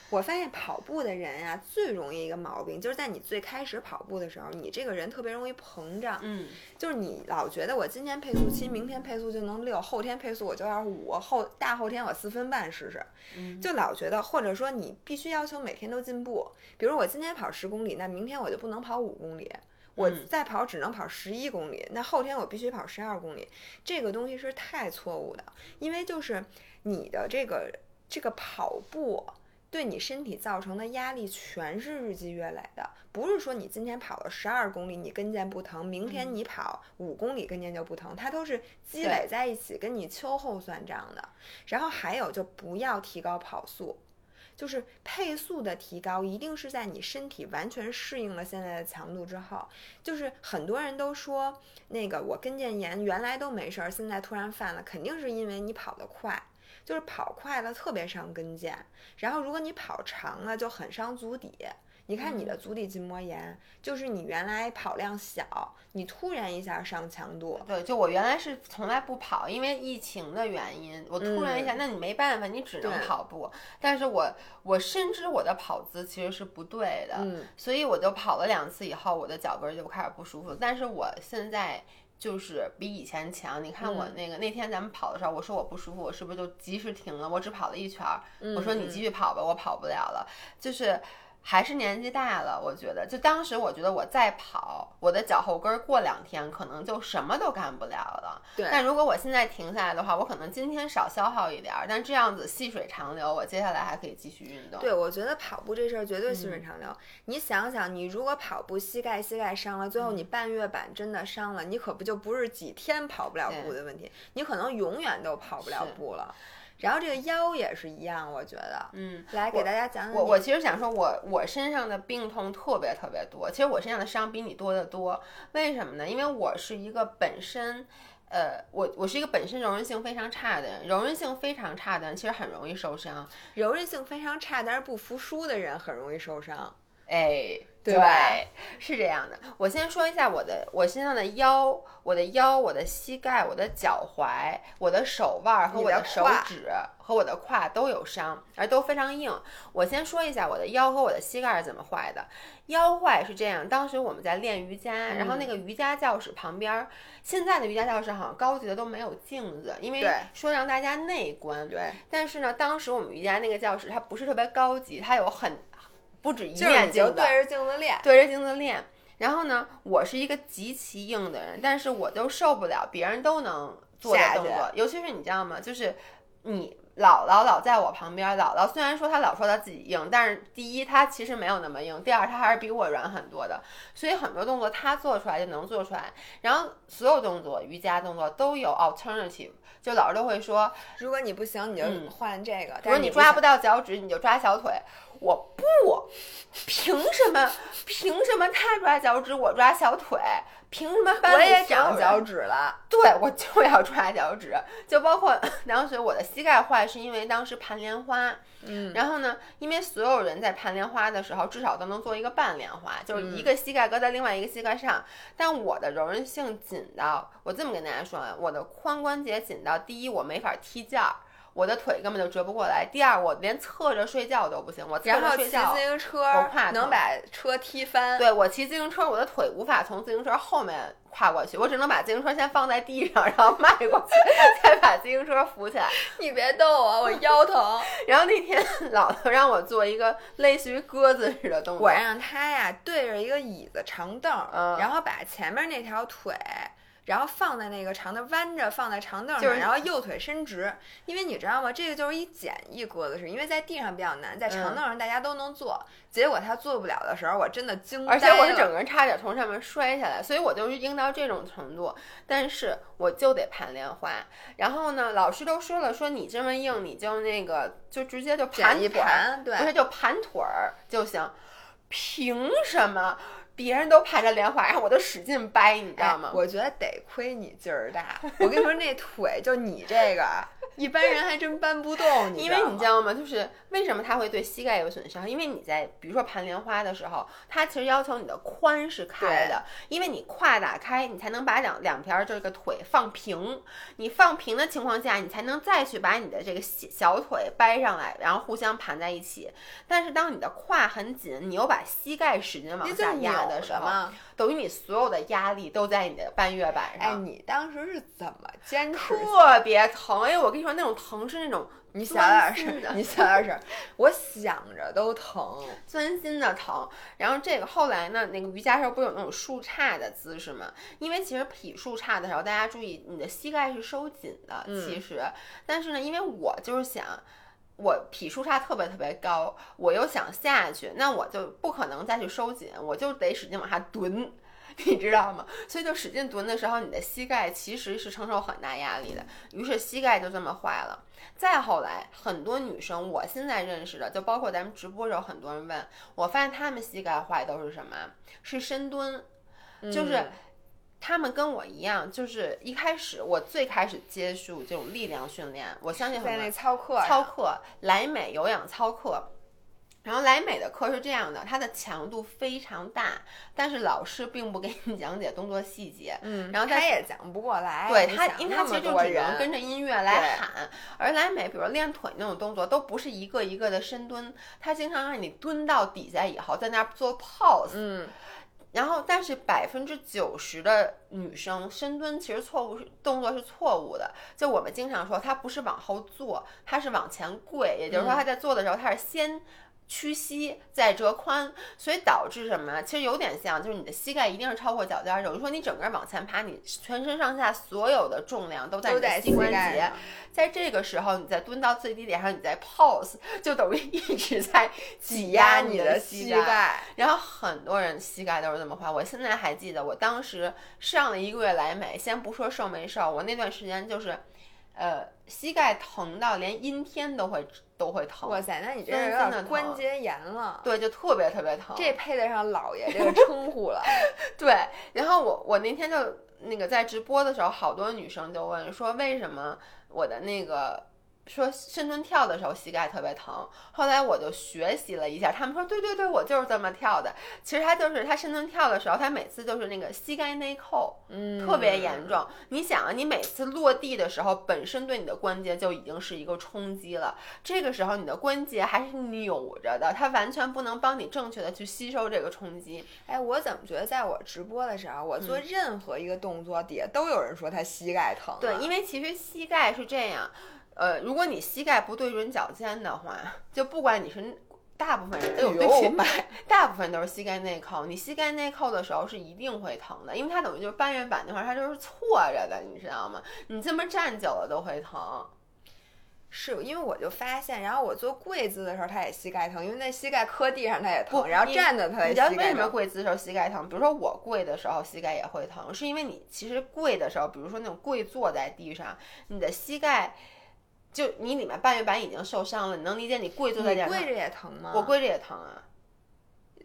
我发现跑步的人呀、最容易一个毛病，就是在你最开始跑步的时候，你这个人特别容易膨胀，嗯就是你老觉得我今天配速七，明天配速就能六，后天配速我就要五，后大后天我四分半试试，嗯就老觉得，或者说你必须要求每天都进步。比如我今天跑十公里，那明天我就不能跑五公里，我嗯再跑只能跑十一公里，那后天我必须跑十二公里。这个东西是太错误的，因为就是你的这个这个跑步。对你身体造成的压力全是日积月累的，不是说你今天跑了十二公里你跟腱不疼，明天你跑五公里跟腱就不疼，它都是积累在一起，跟你秋后算账的。然后还有就不要提高跑速，就是配速的提高，一定是在你身体完全适应了现在的强度之后。就是很多人都说，那个我跟腱炎原来都没事儿，现在突然犯了，肯定是因为你跑得快。就是跑快了特别伤跟腱，然后如果你跑长了就很伤足底。你看你的足底筋膜炎，就是你原来跑量小，你突然一下上强度。对，就我原来是从来不跑，因为疫情的原因，我突然一下，那你没办法，你只能跑步。但是我我深知我的跑姿其实是不对的，所以我就跑了两次以后，我的脚跟就开始不舒服。但是我现在。就是比以前强。你看我那个那天咱们跑的时候，我说我不舒服，我是不是就及时停了？我只跑了一圈儿，我说你继续跑吧，我跑不了了。就是。还是年纪大了，我觉得，就当时我觉得我再跑，我的脚后跟过两天可能就什么都干不了了。对。但如果我现在停下来的话，我可能今天少消耗一点儿，但这样子细水长流，我接下来还可以继续运动。对，我觉得跑步这事儿绝对细水长流。你想想，你如果跑步膝盖膝盖伤了，最后你半月板真的伤了，你可不就不是几天跑不了步的问题，你可能永远都跑不了步了。然后这个腰也是一样，我觉得，嗯，来给大家讲讲。我我其实想说，我我身上的病痛特别特别多，其实我身上的伤比你多得多。为什么呢？因为我是一个本身，呃，我我是一个本身柔韧性非常差的人，柔韧性非常差的人其实很容易受伤。柔韧性非常差但是不服输的人很容易受伤。哎，对，是这样的。我先说一下我的，我身上的腰，我的腰，我的膝盖，我的脚踝，我的手腕和我的手指和我的胯都有伤，而都非常硬。我先说一下我的腰和我的膝盖是怎么坏的。腰坏是这样，当时我们在练瑜伽，然后那个瑜伽教室旁边，现在的瑜伽教室好像高级的都没有镜子，因为说让大家内观。对。但是呢，当时我们瑜伽那个教室它不是特别高级，它有很。不止一面镜子，对着镜子练，对着镜子练。然后呢，我是一个极其硬的人，但是我都受不了别人都能做的动作，尤其是你知道吗？就是你姥姥老在我旁边，姥姥虽然说她老说她自己硬，但是第一她其实没有那么硬，第二她还是比我软很多的，所以很多动作她做出来就能做出来。然后所有动作，瑜伽动作都有 alternative，就老师都会说，如果你不行，你就换这个。如果你抓不到脚趾，你就抓小腿。我不，凭什么？凭什么他抓脚趾，我抓小腿？凭什么？我也长脚趾了。对，我就要抓脚趾。就包括 当时我的膝盖坏，是因为当时盘莲花。嗯。然后呢，因为所有人在盘莲花的时候，至少都能做一个半莲花，就是一个膝盖搁在另外一个膝盖上。但我的柔韧性紧到，我这么跟大家说啊，我的髋关节紧到，第一我没法踢毽儿。我的腿根本就折不过来。第二，我连侧着睡觉都不行。我侧着睡觉，骑自行车能把车踢翻。对我骑自行车，我的腿无法从自行车后面跨过去，我只能把自行车先放在地上，然后迈过去，再把自行车扶起来。你别逗我，我腰疼。然后那天姥姥让我做一个类似于鸽子似的动作，我让他呀对着一个椅子长凳，然后把前面那条腿。然后放在那个长的弯着放在长凳上，然后右腿伸直，因为你知道吗？这个就是一简易格子式，因为在地上比较难，在长凳上大家都能做。结果他做不了的时候，我真的惊呆了，而且我是整个人差点从上面摔下来，所以我就是硬到这种程度。但是我就得盘莲花。然后呢，老师都说了，说你这么硬，你就那个就直接就盘一盘，对，不是就盘腿儿就行。凭什么？别人都盘着莲花，然后我都使劲掰，你知道吗？我觉得得亏你劲儿大。我跟你说，那腿就你这个。一般人还真搬不动你，因为你知道吗？就是为什么它会对膝盖有损伤？因为你在比如说盘莲花的时候，它其实要求你的髋是开的，因为你胯打开，你才能把两两边这个腿放平。你放平的情况下，你才能再去把你的这个小腿掰上来，然后互相盘在一起。但是当你的胯很紧，你又把膝盖使劲往下压的时候，等于你所有的压力都在你的半月板上。哎，你当时是怎么坚持？特别疼，哎，我跟你说，那种疼是那种你小点声，你小点声，我想着都疼，钻心的疼。然后这个后来呢，那个瑜伽时候不是有那种竖叉的姿势吗？因为其实劈竖叉的时候，大家注意你的膝盖是收紧的，其实，但是呢，因为我就是想。我劈树杈特别特别高，我又想下去，那我就不可能再去收紧，我就得使劲往下蹲。你知道吗？所以就使劲蹲的时候，你的膝盖其实是承受很大压力的，于是膝盖就这么坏了。再后来，很多女生，我现在认识的，就包括咱们直播时候，很多人问我，发现她们膝盖坏都是什么？是深蹲，就是她们跟我一样，就是一开始我最开始接触这种力量训练，我相信很在多那操课操课，莱美有氧操课。然后莱美的课是这样的，它的强度非常大，但是老师并不给你讲解动作细节。嗯，然后他也讲不过来。对他，因为他其实就只能跟着音乐来喊。而莱美，比如练腿那种动作，都不是一个一个的深蹲，他经常让你蹲到底下以后，在那儿做 pose。嗯，然后，但是百分之九十的女生深蹲其实错误是动作是错误的。就我们经常说，她不是往后坐，她是往前跪，也就是说，嗯她在做的时候，她是先。屈膝再折髋，所以导致什么？其实有点像，就是你的膝盖一定是超过脚尖儿，等于说你整个往前爬，你全身上下所有的重量都在你的膝关节。在这个时候，你再蹲到最低点上，你再 pose，就等于一直在挤压你的膝盖。盖。然后很多人膝盖都是这么坏。我现在还记得，我当时上了一个月来美，先不说瘦没瘦，我那段时间就是，呃，膝盖疼到连阴天都会都会疼。哇塞，那你这分有点分的关节炎了。对，就特别特别疼。这配得上老爷这个 称呼了。对，然后我我那天就那个在直播的时候，好多女生就问说，为什么我的那个说深蹲跳的时候膝盖特别疼？后来我就学习了一下，他们说对对对，我就是这么跳的。其实他就是他深蹲跳的时候，他每次就是那个膝盖内扣，嗯，特别严重。你想啊，你每次落地的时候，本身对你的关节就已经是一个冲击了，这个时候你的关节还是扭着的，它完全不能帮你正确的去吸收这个冲击。哎，我怎么觉得在我直播的时候，我做任何一个动作底下都有人说他膝盖疼、啊。对，因为其实膝盖是这样，呃，如果你膝盖不对准脚尖的话，就不管你是大部分人，哎呦，对不 大部分都是膝盖内扣。你膝盖内扣的时候是一定会疼的，因为它等于就是半月板那块儿它就是错着的，你知道吗？你这么站久了都会疼。是因为我就发现，然后我做跪姿的时候，他也膝盖疼，因为那膝盖磕地上他也疼，然后站着他也疼你知道为。什么跪姿的时候膝盖疼？比如说我跪的时候膝盖也会疼，是因为你其实跪的时候，比如说那种跪坐在地上，你的膝盖就你里面半月板已经受伤了，你能理解你跪坐在地上？你跪着也疼吗？我跪着也疼啊。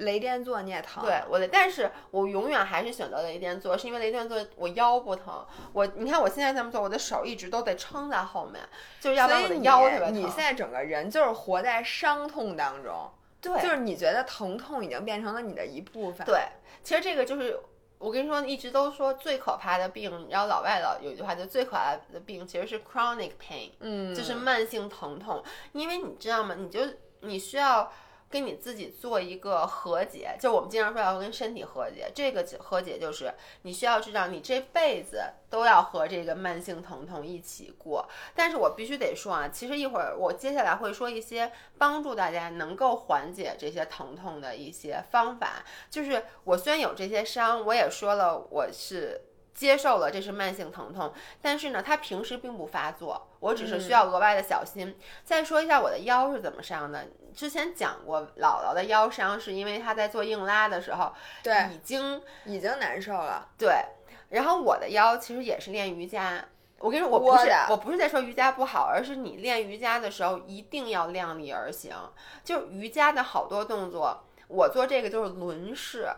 雷电坐你也疼。对，我的，但是我永远还是选择雷电坐，是因为雷电坐我腰不疼。我你看我现在这么做，我的手一直都得撑在后面，就是要不然我的腰特别疼。你现在整个人就是活在伤痛当中，对，就是你觉得疼痛已经变成了你的一部分。对，其实这个就是我跟你说，一直都说最可怕的病，你知道老外老有一句话，就最可怕的病其实是 chronic pain，嗯，就是慢性疼痛，因为你知道吗？你就你需要。跟你自己做一个和解，就我们经常说要跟身体和解。这个和解就是你需要知道，你这辈子都要和这个慢性疼痛一起过。但是我必须得说啊，其实一会儿我接下来会说一些帮助大家能够缓解这些疼痛的一些方法。就是我虽然有这些伤，我也说了我是。接受了这是慢性疼痛，但是呢，它平时并不发作，我只是需要额外的小心。再说一下我的腰是怎么伤的，之前讲过，姥姥的腰伤是因为她在做硬拉的时候，对，已经已经难受了。对，然后我的腰其实也是练瑜伽。我跟你说，我不是我我不是在说瑜伽不好，而是你练瑜伽的时候一定要量力而行。就是瑜伽的好多动作，我做这个就是轮式，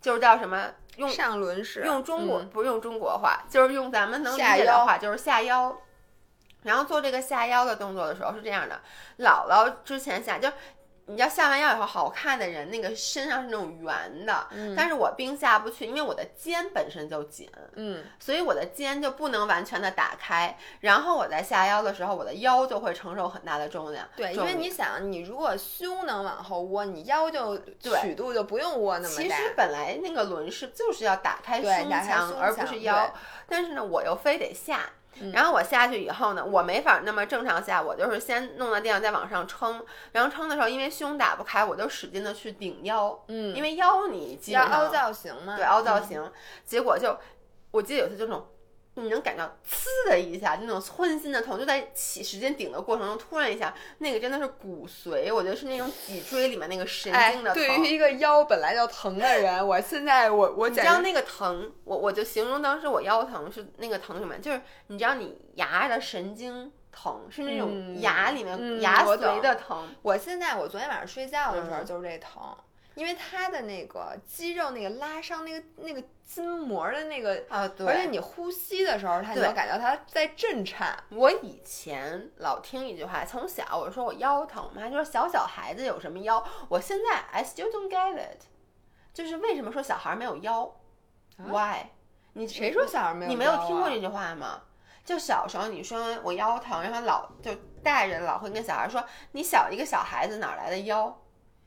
就是叫什么用上轮式，用中国、嗯不是用中国话，就是用咱们能理解的话，就是下腰。然后做这个下腰的动作的时候是这样的，姥姥之前下就。你知道下完腰以后，好看的人那个身上是那种圆的，嗯但是我冰下不去，因为我的肩本身就紧，嗯，所以我的肩就不能完全的打开。然后我在下腰的时候，我的腰就会承受很大的重量。对，因为你想，你如果胸能往后窝，你腰就对曲度就不用窝那么大。其实本来那个轮式就是要打开胸打开胸腔而不是腰，但是呢，我又非得下。嗯。然后我下去以后呢，我没法那么正常下，我就是先弄到地上再往上撑，然后撑的时候，因为胸打不开，我就使劲的去顶腰，嗯，因为腰你基要本上凹造型嘛，对凹造嗯。型，结果就我记得有次就那种你能感到呲的一下，那种窜心的痛，就在起时间顶的过程中，突然一下，那个真的是骨髓，我觉得是那种脊椎里面那个神经的疼。对于一个腰本来就疼的人，我现在我我 你知道那个疼，我我就形容当时我腰疼是那个疼什么，就是你知道你牙的神经疼，是那种牙里面、嗯牙髓的疼。我现在我昨天晚上睡觉的时候嗯就是这疼，因为它的那个肌肉那个拉伤那个那个筋膜的那个，啊，对。而且你呼吸的时候，它你对能感觉到它在震颤。我以前老听一句话，从小我说我腰疼，我妈就说小小孩子有什么腰？我现在 I still don't get it，就是为什么说小孩没有腰、w h y 你啊谁说小孩没有、啊你没有听过这？句话吗？就小时候你说我腰疼，然后老就大人老会跟小孩说你小一个小孩子哪儿来的腰？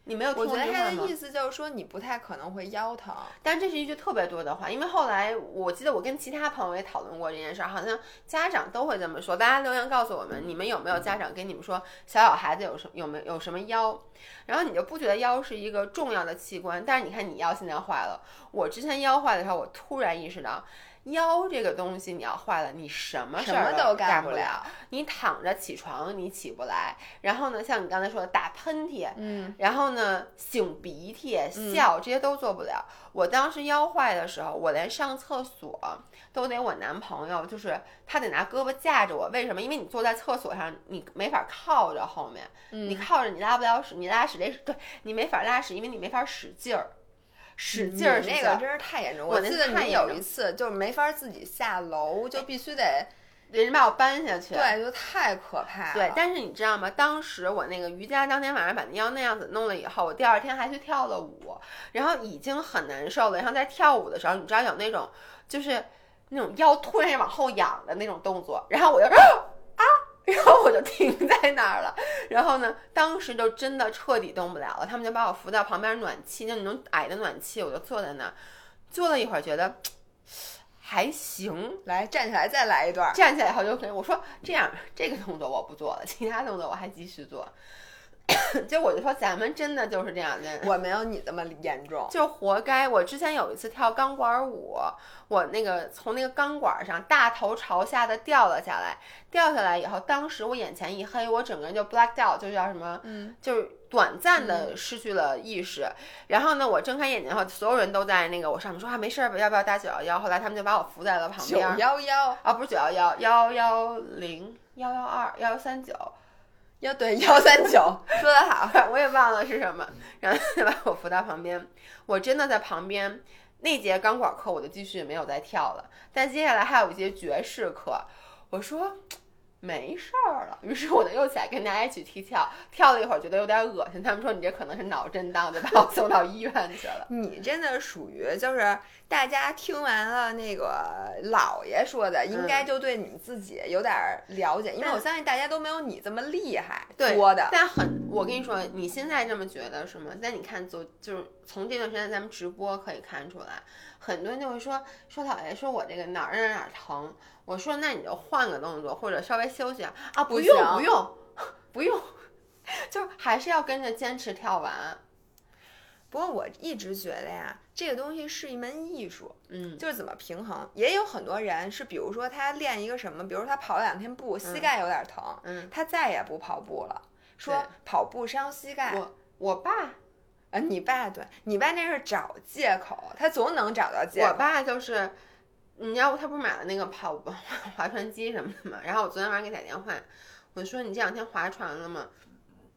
你没有听我觉？他的意思就是说你不太可能会腰疼。但这是一句特别多的话，因为后来我记得我跟其他朋友也讨论过这件事儿，好像家长都会这么说。大家留言告诉我们，你们有没有家长跟你们说小小孩子有什有没有有什么腰？然后你就不觉得腰是一个重要的器官，但是你看你腰现在坏了，我之前腰坏的时候，我突然意识到。腰这个东西，你要坏了，你什么事儿都干不干不了。你躺着起床，你起不来。然后呢，像你刚才说的打喷嚏，嗯，然后呢，擤鼻涕、笑这些都做不了。我当时腰坏的时候，我连上厕所都得我男朋友，就是他得拿胳膊架着我。为什么？因为你坐在厕所上，你没法靠着后面，嗯你靠着你拉不了屎，你拉屎得对你没法拉屎，因为你没法使劲儿，使劲儿那个真是太严重。我记得你有一次就是没法自己下楼，就必须得人把我搬下去。对，就太可怕了。对，但是你知道吗？当时我那个瑜伽当天晚上把那腰那样子弄了以后，我第二天还去跳了舞，然后已经很难受了。然后在跳舞的时候，你知道有那种就是那种腰突然往后仰的那种动作，然后我就啊，然后我就停在那儿了。然后呢，当时就真的彻底动不了了，他们就把我扶到旁边暖气，那种矮的暖气，我就坐在那儿，坐了一会儿，觉得还行，来站起来再来一段。站起来以后就可以我说这样，这个动作我不做了，其他动作我还继续做。就我就说咱们真的就是这样的，我没有你这么严重。就活该。我之前有一次跳钢管舞，我那个从那个钢管上大头朝下的掉了下来，掉下来以后，当时我眼前一黑，我整个人就 blacked out，就叫什么，嗯，就是短暂的失去了意识。然后呢，我睁开眼睛后，所有人都在那个我上面说啊没事儿吧，要不要打九幺幺？后来他们就把我扶在了旁边九边。幺幺啊，不是九幺幺，幺幺零、幺幺二、幺幺三九，幺对 幺三九，说的好。我也忘了是什么。然后就把我扶到旁边，我真的在旁边那节钢管课我就继续没有再跳了，但接下来还有一节爵士课，我说。没事儿了，于是我就又起来跟大家一起踢跳，跳了一会儿觉得有点恶心，他们说你这可能是脑震荡，就把我 送到医院去了。你真的属于就是大家听完了那个姥爷说的，应该就对你自己有点了解，因为我相信大家都没有你这么厉害对多的。但很，我跟你说，你现在这么觉得是吗？但你看，就就是从这段时间咱们直播可以看出来，很多人就会说说老爷说我这个哪儿哪儿哪儿疼，我说那你就换个动作或者稍微休息啊，啊不用不用不用，就是还是要跟着坚持跳完。不过我一直觉得呀，这个东西是一门艺术，嗯，就是怎么平衡。也有很多人是，比如说他练一个什么，比如说他跑了两天步，膝盖有点疼，嗯，他再也不跑步了，说跑步伤膝盖。我我爸呃，你爸对你爸那是找借口，他总能找到借口。我爸就是，你知道他不是买了那个跑步 划船机什么的嘛？然后我昨天晚上给他打电话，我说你这两天划船了吗？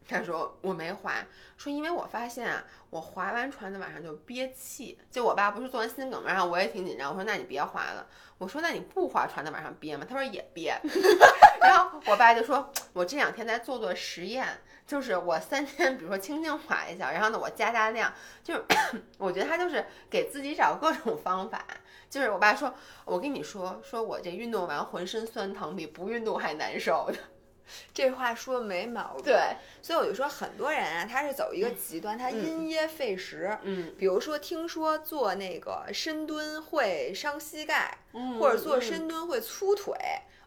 他说我没划，说因为我发现啊，我划完船的晚上就憋气。就我爸不是做完心梗嘛，然后我也挺紧张，我说那你别划了。我说那你不划船的晚上憋吗？他说也憋。然后我爸就说，我这两天在做做实验，就是我三天，比如说轻轻划一下，然后呢我加大量，就是 我觉得他就是给自己找各种方法。就是我爸说，我跟你说，说我这运动完浑身酸疼，比不运动还难受的。这话说的没毛病。对，所以我就说，很多人啊，他是走一个极端，他因噎废食。嗯，比如说，听说做那个深蹲会伤膝盖，嗯或者做深蹲会粗腿。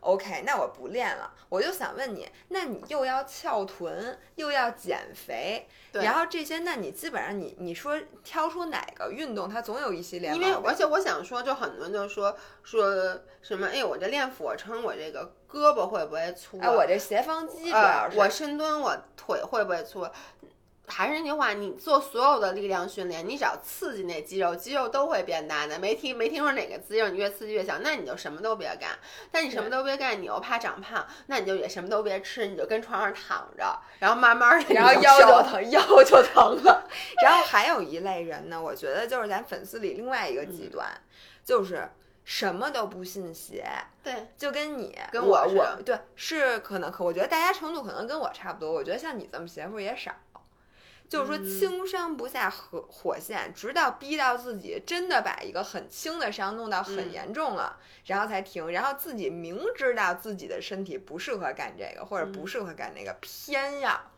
OK，那我不练了。我就想问你，那你又要翘臀，又要减肥，然后这些，那你基本上你你说挑出哪个运动，它总有一系列因为而且我想说，就很多人就说说什么，哎，我这练俯卧撑，我这个胳膊会不会粗啊？哎，我这斜方肌主呃要，是、我深蹲，我腿会不会粗？还是那句话，你做所有的力量训练，你只要刺激那肌肉，肌肉都会变大的。没听没听说哪个肌肉你越刺激越小，那你就什么都别干。但你什么都别干，你又怕长胖，那你就也什么都别吃，你就跟床上躺着，然后慢慢的，然后腰就疼，腰就疼了。然后还有一类人呢，我觉得就是咱粉丝里另外一个极端，就是什么都不信邪，对，就跟你跟我我我对是可能可我觉得大家程度可能跟我差不多，我觉得像你这么邪乎也少。就是说轻伤不下火火线，直到逼到自己真的把一个很轻的伤弄到很嗯严重了，然后才停。然后自己明知道自己的身体不适合干这个，或者不适合干那个，偏要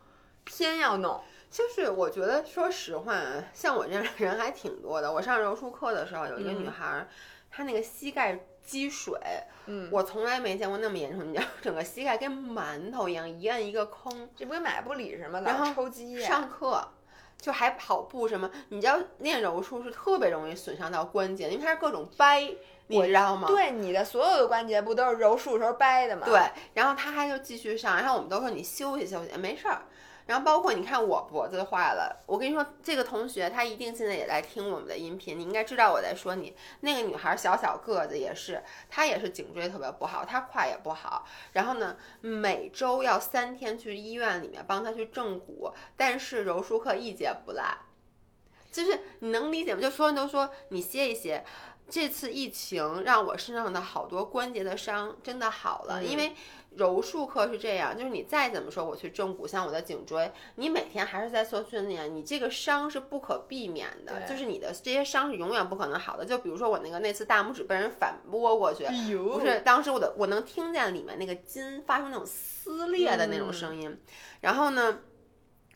偏要弄。就是我觉得，说实话，像我这样的人还挺多的。我上柔术课的时候，有一个女孩儿，她那个膝盖积水，嗯，我从来没见过那么严重。你知道，整个膝盖跟馒头一样，一按一个坑。这不跟马布里似的，然后抽筋呀。上课就还跑步什么，你知道练柔术是特别容易损伤到关节的，因为它是各种掰，你知道吗？对，你的所有的关节不都是柔术时候掰的吗？对，然后他还就继续上，然后我们都说你休息休息，没事儿。然后包括你看我脖子坏了，我跟你说，这个同学他一定现在也在听我们的音频，你应该知道我在说你。那个女孩小小个子也是，她也是颈椎特别不好，她胯也不好。然后呢，每周要三天去医院里面帮她去正骨，但是柔术课一节不落。就是你能理解吗？就所有人都说你歇一歇。这次疫情让我身上的好多关节的伤真的好了，因为柔术课是这样，就是你再怎么说我去正骨，像我的颈椎，你每天还是在做训练，你这个伤是不可避免的，就是你的这些伤是永远不可能好的。就比如说我那个那次大拇指被人反拨过去，不是当时我的我能听见里面那个筋发出那种撕裂的那种声音，然后呢。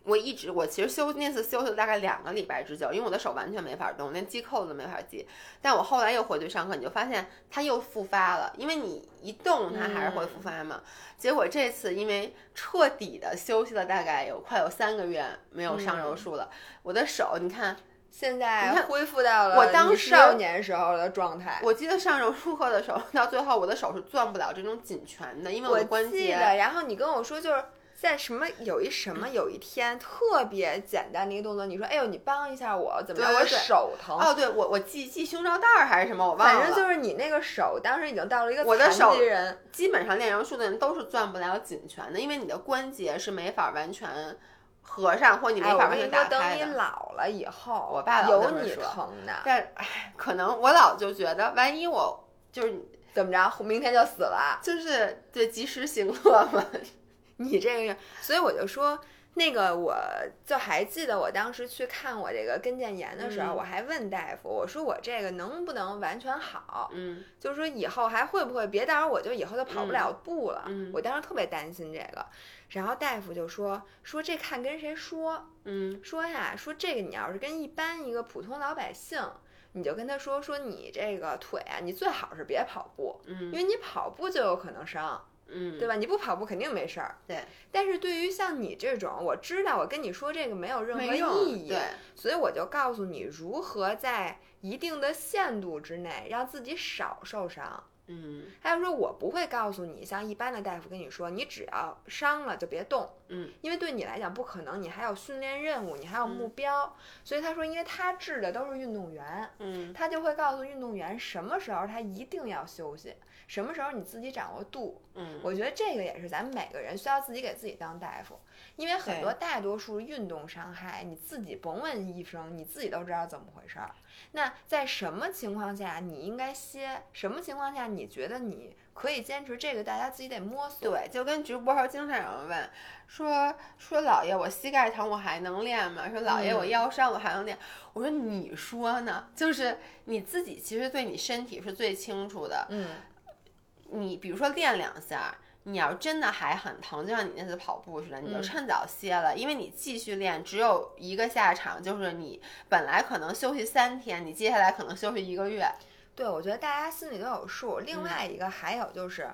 我一直，我其实休那次休息了大概两个礼拜之久，因为我的手完全没法动，连系扣子都没法系。但我后来又回去上课，你就发现它又复发了，因为你一动它还是会复发嘛。结果这次因为彻底的休息了大概有快有三个月没有上柔术了，我的手你看，现在恢复到了我当时少年时候的状态。我记得上柔术课的时候，到最后我的手是攥不了这种紧拳的，因为我的关节。记得，然后你跟我说就是。在什么有一什么有一天特别简单的一个动作，你说哎呦你帮一下我怎么着？我手疼。哦，对我我系系胸罩带儿还是什么，我忘了。反正就是你那个手当时已经到了一个我的残手疾人。基本上练柔术的人都是攥不了紧拳的，因为你的关节是没法完全合上，或你没法完全跟你说，等你打开的。老了以后，我爸有你疼的，但唉，可能我老就觉得，万一我就是怎么着，明天就死了。就是对及时行乐嘛。你这个，所以我就说，那个我就还记得我当时去看我这个跟腱炎的时候，嗯我还问大夫，我说我这个能不能完全好？嗯就是说以后还会不会别到时候我就以后就跑不了步了？嗯我当时特别担心这个，然后大夫就说说这看跟谁说，嗯说呀说这个你要是跟一般一个普通老百姓。你就跟他说说你这个腿啊，你最好是别跑步，因嗯为你跑步就有可能伤。嗯，对吧？你不跑步肯定没事儿。对，但是对于像你这种，我知道我跟你说这个没有任何意义，对，所以我就告诉你如何在一定的限度之内让自己少受伤。嗯还有说，我不会告诉你，像一般的大夫跟你说，你只要伤了就别动，嗯，因为对你来讲不可能，你还有训练任务，你还有目标，所以他说，因为他治的都是运动员，嗯他就会告诉运动员什么时候他一定要休息，什么时候你自己掌握度。嗯，我觉得这个也是咱们每个人需要自己给自己当大夫，因为很多大多数运动伤害，你自己甭问医生，你自己都知道怎么回事儿。那在什么情况下你应该歇？什么情况下你觉得你可以坚持？这个大家自己得摸索。对，就跟直播时候经常有人问说说姥爷，我膝盖疼，我还能练吗？说姥爷，我嗯腰伤，我还能练？我说你说呢？就是你自己其实对你身体是最清楚的。嗯，你比如说练两下。你要真的还很疼，就像你那次跑步似的，你就嗯趁早歇了，因为你继续练只有一个下场，就是你本来可能休息三天，你接下来可能休息一个月。对，我觉得大家心里都有数。另外一个还有就是。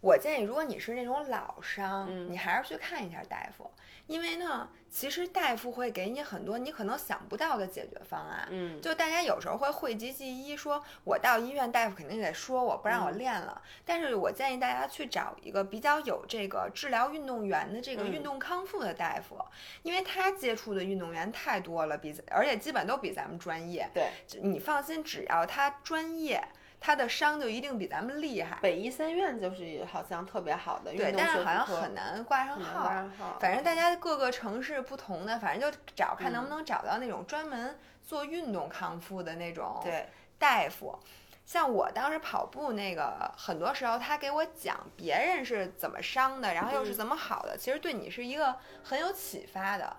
我建议，如果你是那种老伤，嗯你还是去看一下大夫，因为呢，其实大夫会给你很多你可能想不到的解决方案。嗯，就大家有时候会讳疾忌医，说我到医院，大夫肯定得说我不让我嗯练了。但是我建议大家去找一个比较有这个治疗运动员的这个嗯运动康复的大夫，因为他接触的运动员太多了，比咱而且基本都比咱们专业。对，你放心，只要他专业，他的伤就一定比咱们厉害。北医三院就是好像特别好的运对，动但是好像很难挂上号。上号反正大家各个城市不同的，反正就找看能不能找到那种专门做运动康复的那种，大夫。像我当时跑步那个，很多时候他给我讲别人是怎么伤的，然后又是嗯怎么好的，其实对你是一个很有启发的。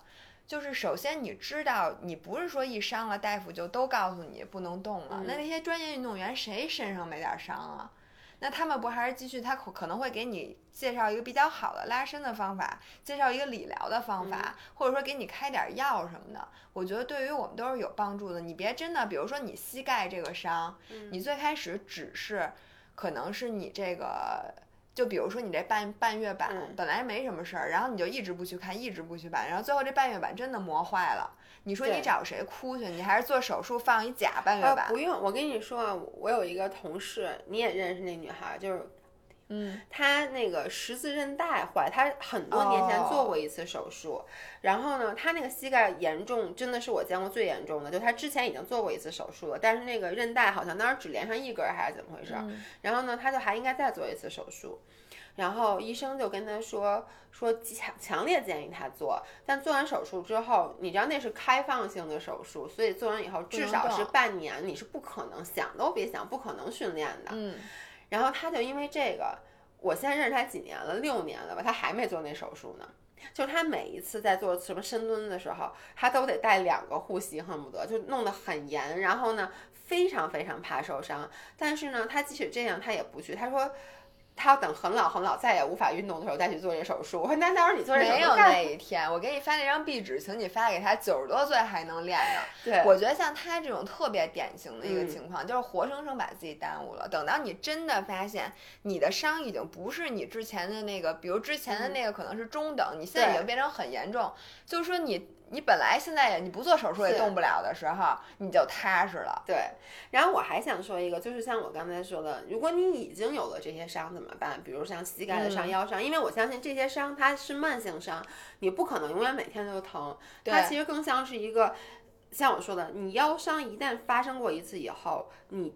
就是首先你知道，你不是说一伤了，大夫就都告诉你不能动了。嗯那那些专业运动员谁身上没点伤啊？那他们不还是继续？他可可能会给你介绍一个比较好的拉伸的方法，介绍一个理疗的方法，或者说给你开点药什么的。我觉得对于我们都是有帮助的。你别真的，比如说你膝盖这个伤，嗯你最开始只是可能是你这个。就比如说你这半半月板嗯本来没什么事儿，然后你就一直不去看，一直不去办，然后最后这半月板真的磨坏了，你说你找谁哭去？你还是做手术放一假半月啊，板不？用，我跟你说啊，我有一个同事，你也认识那女孩儿，就是嗯，他那个十字韧带坏，他很多年前做哦过一次手术，然后呢，他那个膝盖严重，真的是我见过最严重的，就他之前已经做过一次手术了，但是那个韧带好像当时只连上一根儿还是怎么回事然后呢，他就还应该再做一次手术。然后医生就跟他说说强强烈建议他做，但做完手术之后，你知道那是开放性的手术，所以做完以后至少是半年，你是不可能想都别想，不可能训练的。嗯，然后他就因为这个，我现在认识他几年了，六年了吧，他还没做那手术呢。就是他每一次在做什么深蹲的时候，他都得带两个护膝，恨不得就弄得很严。然后呢，非常非常怕受伤。但是呢，他即使这样，他也不去。他说。他要等很老很老再也无法运动的时候再去做这手术。我说那到时候你做这手没有那一天，我给你发那张壁纸，请你发给他，九十多岁还能练呢。对，我觉得像他这种特别典型的一个嗯情况，就是活生生把自己耽误了。等到你真的发现你的伤已经不是你之前的那个，比如之前的那个可能是中等，你现在已经变成很严重，就是说你你本来现在也你不做手术也动不了的时候，你就踏实了。对，然后我还想说一个，就是像我刚才说的，如果你已经有了这些伤怎么办？比如像膝盖的伤、嗯腰伤，因为我相信这些伤它是慢性伤，你不可能永远每天都疼，它其实更像是一个，像我说的，你腰伤一旦发生过一次以后，你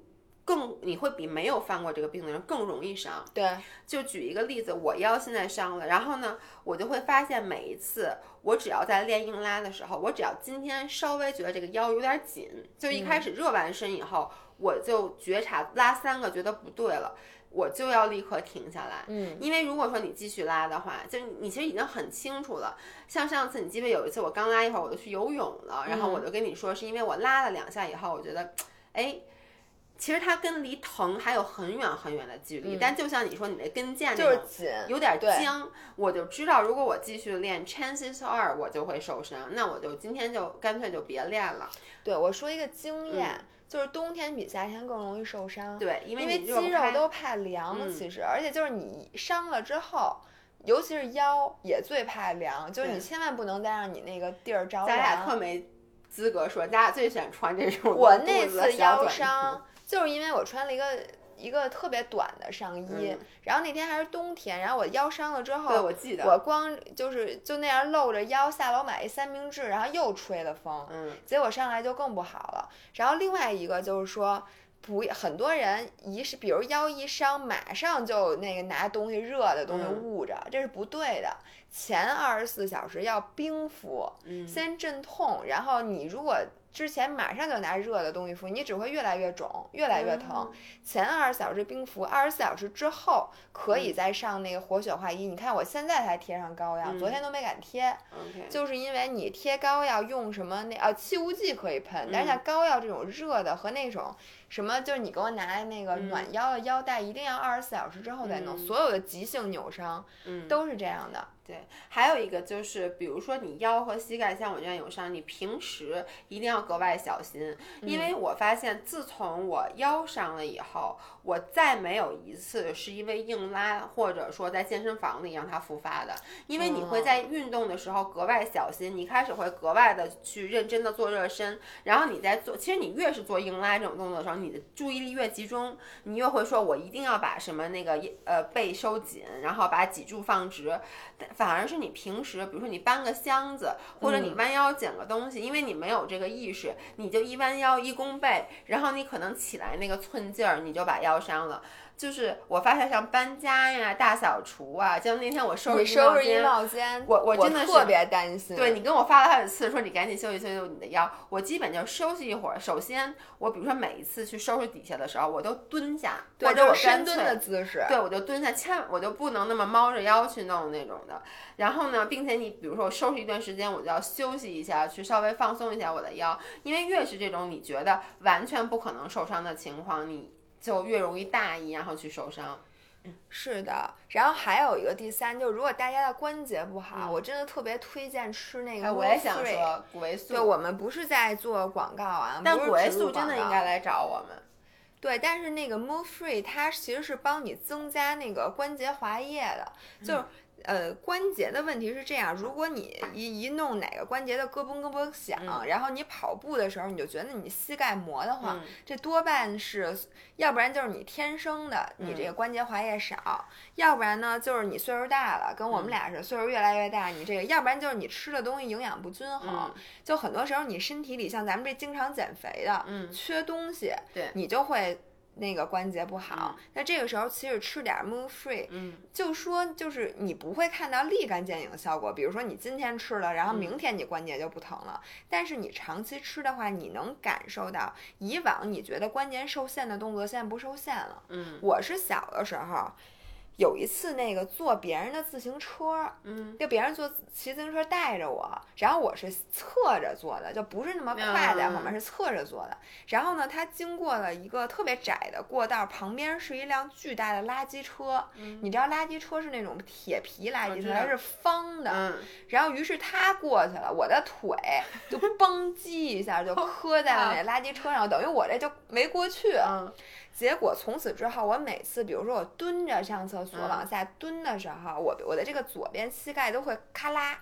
更你会比没有犯过这个病的人更容易伤。对，就举一个例子，我腰现在伤了，然后呢，我就会发现每一次我只要在练硬拉的时候，我只要今天稍微觉得这个腰有点紧，就一开始热完身以后，我就觉察拉三个觉得不对了，我就要立刻停下来。嗯，因为如果说你继续拉的话，就你其实已经很清楚了。像上次你记得有一次我刚拉一会儿我就去游泳了，然后我就跟你说是因为我拉了两下以后，我觉得，哎。其实它跟离疼还有很远很远的距离，但就像你说，你那跟腱就是紧，有点对僵，我就知道如果我继续练，chances are 我就会受伤，那我就今天就干脆就别练了。对我说一个经验，就是冬天比夏天更容易受伤。对，因为因为肌肉都怕凉，嗯其实，而且就是你伤了之后，尤其是腰也最怕凉，就是你千万不能再让你那个地儿着凉咱俩特。没资格说，咱俩最喜欢穿这种我那次腰伤，就是因为我穿了一个一个特别短的上衣，嗯然后那天还是冬天，然后我腰伤了之，后，对，我记得，我光就是就那样露着腰下楼买一三明治，然后又吹了风，嗯，结果上来就更不好了。然后另外一个就是说，不，很多人一是比如腰一伤，马上就那个拿东西热的东西嗯捂着，这是不对的。前二十四小时要冰敷，嗯先镇痛，然后你如果之前马上就拿热的东西敷，你只会越来越肿，越来越疼。前二十四小时冰敷，二十四小时之后可以再上那个活血化瘀。你看我现在才贴上膏药，嗯昨天都没敢贴。就是因为你贴膏药用什么那啊气雾剂可以喷，但是像膏药这种热的和那种什么，就是你给我拿那个嗯暖腰的腰带，一定要二十四小时之后再弄。嗯所有的急性扭伤嗯，都是这样的。对，还有一个就是，比如说你腰和膝盖像我这样有伤，你平时一定要格外小心，因为我发现自从我腰伤了以后，我再没有一次是因为硬拉或者说在健身房里让它复发的，因为你会在运动的时候格外小心，你开始会格外的去认真的做热身，然后你在做，其实你越是做硬拉这种动作的时候，你的注意力越集中，你越会说我一定要把什么那个呃背收紧，然后把脊柱放直。反而是你平时，比如说你搬个箱子，或者你弯腰捡个东西，因为你没有这个意识，你就一弯腰一弓背，然后你可能起来那个寸劲儿，你就把腰伤了。就是我发现像搬家呀、大扫除啊，就那天我收拾你收拾衣衣帽间，我我我真的是特别担心。对你跟我发了好几次，说你赶紧休息休息你的腰。我基本就休息一会儿。首先，我比如说每一次去收拾底下的时候，我都蹲下，对，或者我就是深蹲的姿势。对，我就蹲下，千万我就不能那么猫着腰去弄那种的。然后呢，并且你比如说我收拾一段时间，我就要休息一下，去稍微放松一下我的腰，因为越是这种你觉得完全不可能受伤的情况，你就越容易大意，然后去受伤。是的，然后还有一个第三，就是如果大家的关节不好，我真的特别推荐吃那个。哎，我也想说谷维素。对，我们不是在做广告啊，但谷维素真的应该来找我们。对，但是那个 Move Free 它其实是帮你增加那个关节滑液的，就是。呃，关节的问题是这样，如果你一一弄哪个关节的咯嘣咯嘣响，嗯。然后你跑步的时候你就觉得你膝盖磨得慌，嗯这多半是，要不然就是你天生的你这个关节滑液少，要不然呢就是你岁数大了，跟我们嗯。俩是岁数越来越大，你这个，要不然就是你吃的东西营养不均衡，嗯。就很多时候你身体里像咱们这经常减肥的，嗯。缺东西，对。你就会。那个关节不好，那这个时候其实吃点 Move Free，嗯，就说就是你不会看到立竿见影的效果，比如说你今天吃了，然后明天你关节就不疼了，但是你长期吃的话，你能感受到以往你觉得关节受限的动作现在不受限了。嗯我是小的时候。有一次，那个坐别人的自行车，嗯，就别人坐骑自行车带着我，然后我是侧着坐的，就不是那么快在后面，嗯是侧着坐的。然后呢，他经过了一个特别窄的过道，旁边是一辆巨大的垃圾车。你知道垃圾车是那种铁皮垃圾车，它是方的。嗯，然后于是他过去了，我的腿就 嘣叽一下就磕在了那垃圾车上，等于我这就没过去。嗯结果从此之后，我每次比如说我蹲着上厕所嗯往下蹲的时候，我我的这个左边膝盖都会咔啦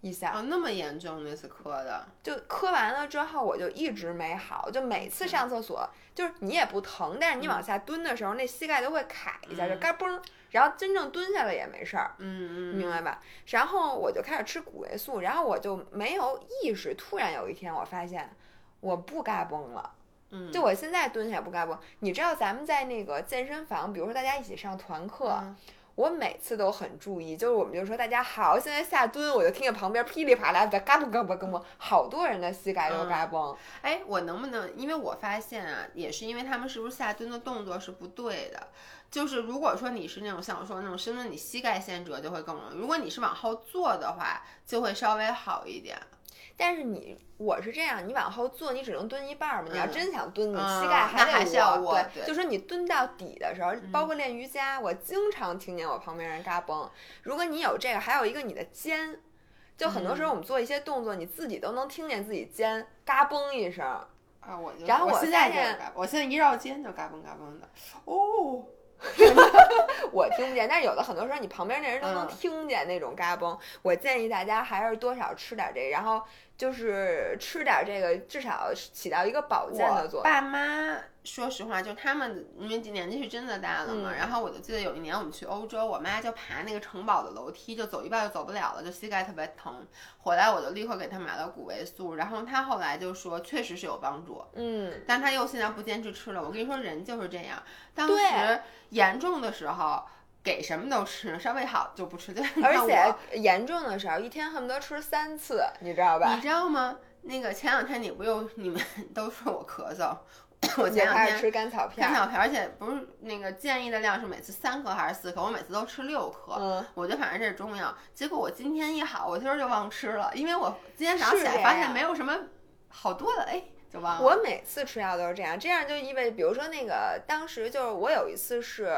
一下，哦，那么严重那次磕的，就磕完了之后我就一直没好，就每次上厕所就是你也不疼，但是你往下蹲的时候，那膝盖都会卡一下，就嘎嘣儿，然后真正蹲下来也没事儿。嗯嗯，明白吧？然后我就开始吃谷维素，然后我就没有意识，突然有一天我发现我不嘎嘣了。嗯，就我现在蹲下也不嘎嘣。你知道咱们在那个健身房，比如说大家一起上团课，嗯我每次都很注意，就是我们就说大家好，现在下蹲，我就听见旁边噼里啪啦的嘎嘣嘎嘣嘎嘣，好多人的膝盖都嘎嘣。哎，我能不能？因为我发现啊，也是因为他们是不是下蹲的动作是不对的。就是如果说你是那种像我说的那种深蹲，你膝盖先折就会更容易；如果你是往后坐的话，就会稍微好一点。但是你我是这样，你往后坐，你只能蹲一半儿嘛。你要嗯真想蹲，你嗯膝盖还是要握。握对就说你蹲到底的时候，包括练瑜伽，我经常听见我旁边人嘎嘣。如果你有这个，还有一个你的肩，就很多时候我们做一些动作，你自己都能听见自己肩嘎嘣一声。啊，我就然后我我现在我现在一绕肩就嘎嘣嘎嘣的。哦，我听不见，但是有的很多时候你旁边那人都能嗯听见那种嘎嘣。我建议大家还是多少吃点这个，然后就是吃点这个，至少起到一个保健的作用。爸妈说实话，就他们因为年纪是真的大了嘛，嗯然后我就记得有一年我们去欧洲，我妈就爬那个城堡的楼梯，就走一半就走不了了，就膝盖特别疼。回来我就立刻给她买了谷维素，然后她后来就说确实是有帮助，嗯，但她又现在不坚持吃了。我跟你说，人就是这样，当时严重的时候。给什么都吃，稍微好就不吃。就而且严重的时候，一天恨不得吃三次，你知道吧你？知道吗？那个前两天你不又你们都说我咳嗽，我前两天吃甘草片儿，干草片，而且不是那个建议的量是每次三颗还是四颗，我每次都吃六颗。嗯，我觉得反正这是中药。结果我今天一好，我今儿就忘吃了，因为我今天早上起来发现没有什么好多了，哎，就忘了。我每次吃药都是这样，这样就意味着，比如说那个当时就是我有一次是。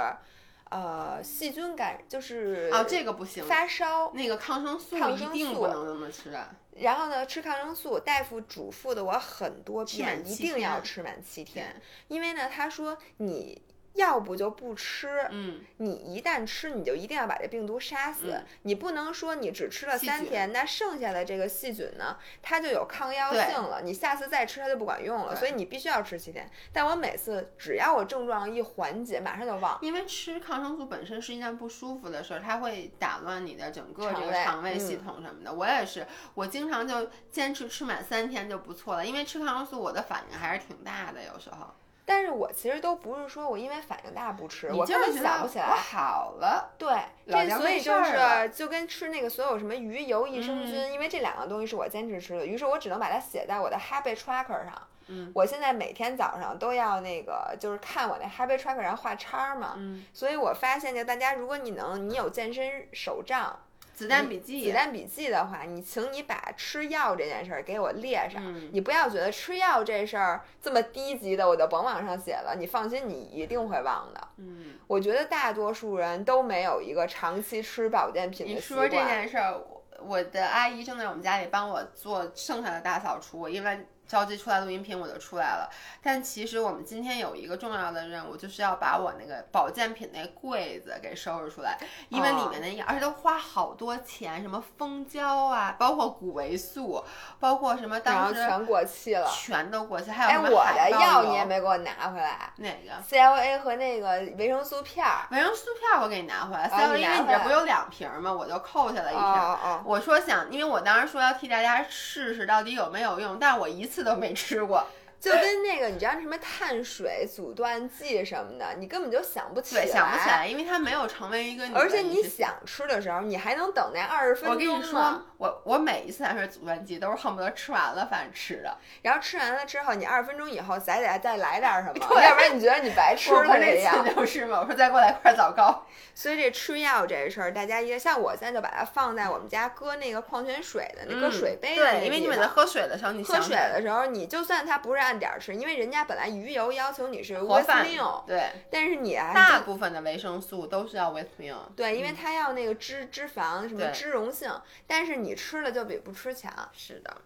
呃细菌感，就是啊，这个不行，发烧。那个抗生素一定不能那么吃。然后呢，吃抗生素，大夫嘱咐的我很多遍，一定要吃满七天，因为呢，他说你要不就不吃，嗯，你一旦吃，你就一定要把这病毒杀死。嗯你不能说你只吃了三天，那剩下的这个细菌呢，它就有抗药性了，你下次再吃它就不管用了。所以你必须要吃七天。但我每次只要我症状一缓解，马上就忘。因为吃抗生素本身是一件不舒服的事儿，它会打乱你的整个这个肠胃系嗯统什么的。我也是，我经常就坚持吃满三天就不错了，因为吃抗生素我的反应还是挺大的，有时候。但是我其实都不是说我因为反应大不吃，我根本想不起来。好了，对，这所以就是就跟吃那个所有什么鱼油、益生菌，嗯因为这两个东西是我坚持吃的，于是我只能把它写在我的 habit tracker 上。嗯我现在每天早上都要那个，就是看我那 habit tracker 上画叉儿嘛。嗯，所以我发现，就大家如果你能，你有健身手账、子弹笔记，子弹笔记的话，你请你把吃药这件事儿给我列上。嗯你不要觉得吃药这事儿这么低级的，我就甭往上写了。你放心，你一定会忘的。嗯，我觉得大多数人都没有一个长期吃保健品的习惯。你说这。件事儿，我我的阿姨正在我们家里帮我做剩下的大扫除，因为着急出来录音频，我就出来了。但其实我们今天有一个重要的任务，就是要把我那个保健品那柜子给收拾出来，因为里面的药，而且都花好多钱，什么蜂胶啊，包括谷维素，包括什么然当时后全过期了。全都过期，还有哎，我的药你也没给我拿回来哪个？，CLA 和那个维生素片儿。维生素片儿我给你拿回来，哦三、因为你这不有两瓶儿吗？我就扣下了一哦瓶我说想，因为我当时说要替大家试试到底有没有用，但我一次都没吃过。就跟那个你知道什么碳水阻断剂什么的，你根本就想不起想不起。来，因为它没有成为一个而且你想吃的时候，你还能等那二十分钟我跟你说，我我每一次碳水阻断剂都是恨不得吃完了饭吃的。然后吃完了之后，你二十分钟以后再再再来点儿什么，要不然你觉得你白 吃了这样。次就是嘛，我说再给我来块枣糕。所以这吃药这事儿，大家一个像我现在就把它放在我们家搁那个矿泉水的那个水杯的那嗯对，因为你每次喝水的时候，你喝水的时候，你就算它不是按点儿吃，因为人家本来鱼油要求你是 with meal，对，但是你啊，大部分的维生素都是要 with meal。对，因为它要那个脂脂肪什么对脂溶性，但是你吃了就比不吃强。是的，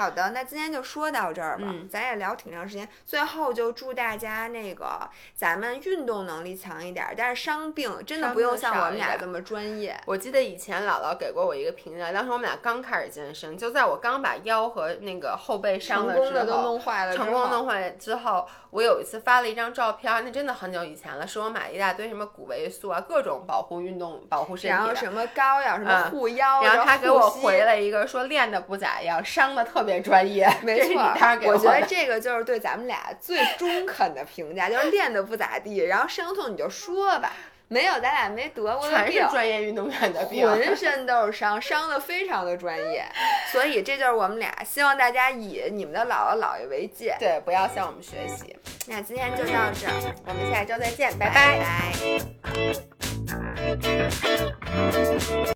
好的，那今天就说到这儿吧，嗯咱也聊挺长时间。最后就祝大家那个咱们运动能力强一点儿，但是伤病真的不用像我们俩这么专业。我记得以前姥姥给过我一个评价，当时我们俩刚开始健身，就在我刚把腰和那个后背伤了之成功的都后，弄坏了，成功弄坏之后，我有一次发了一张照片，那真的很久以前了，是我买一大堆什么骨维素啊，各种保护运动、保护身体。然后什么膏药，什么嗯护腰，然后他给我回了一个说练的不咋样，伤的特别专业。没错我觉得这个就是对咱们俩最中肯的评价，就是练的不咋地，然后伤痛你就说吧，没有咱俩没得过全是，专业运动员的病。浑身都是伤，伤的非常的专业，所以这就是我们俩，希望大家以你们的姥姥姥爷为戒。对，不要向我们学习。那今天就到这儿，我们下一周再见，拜拜拜拜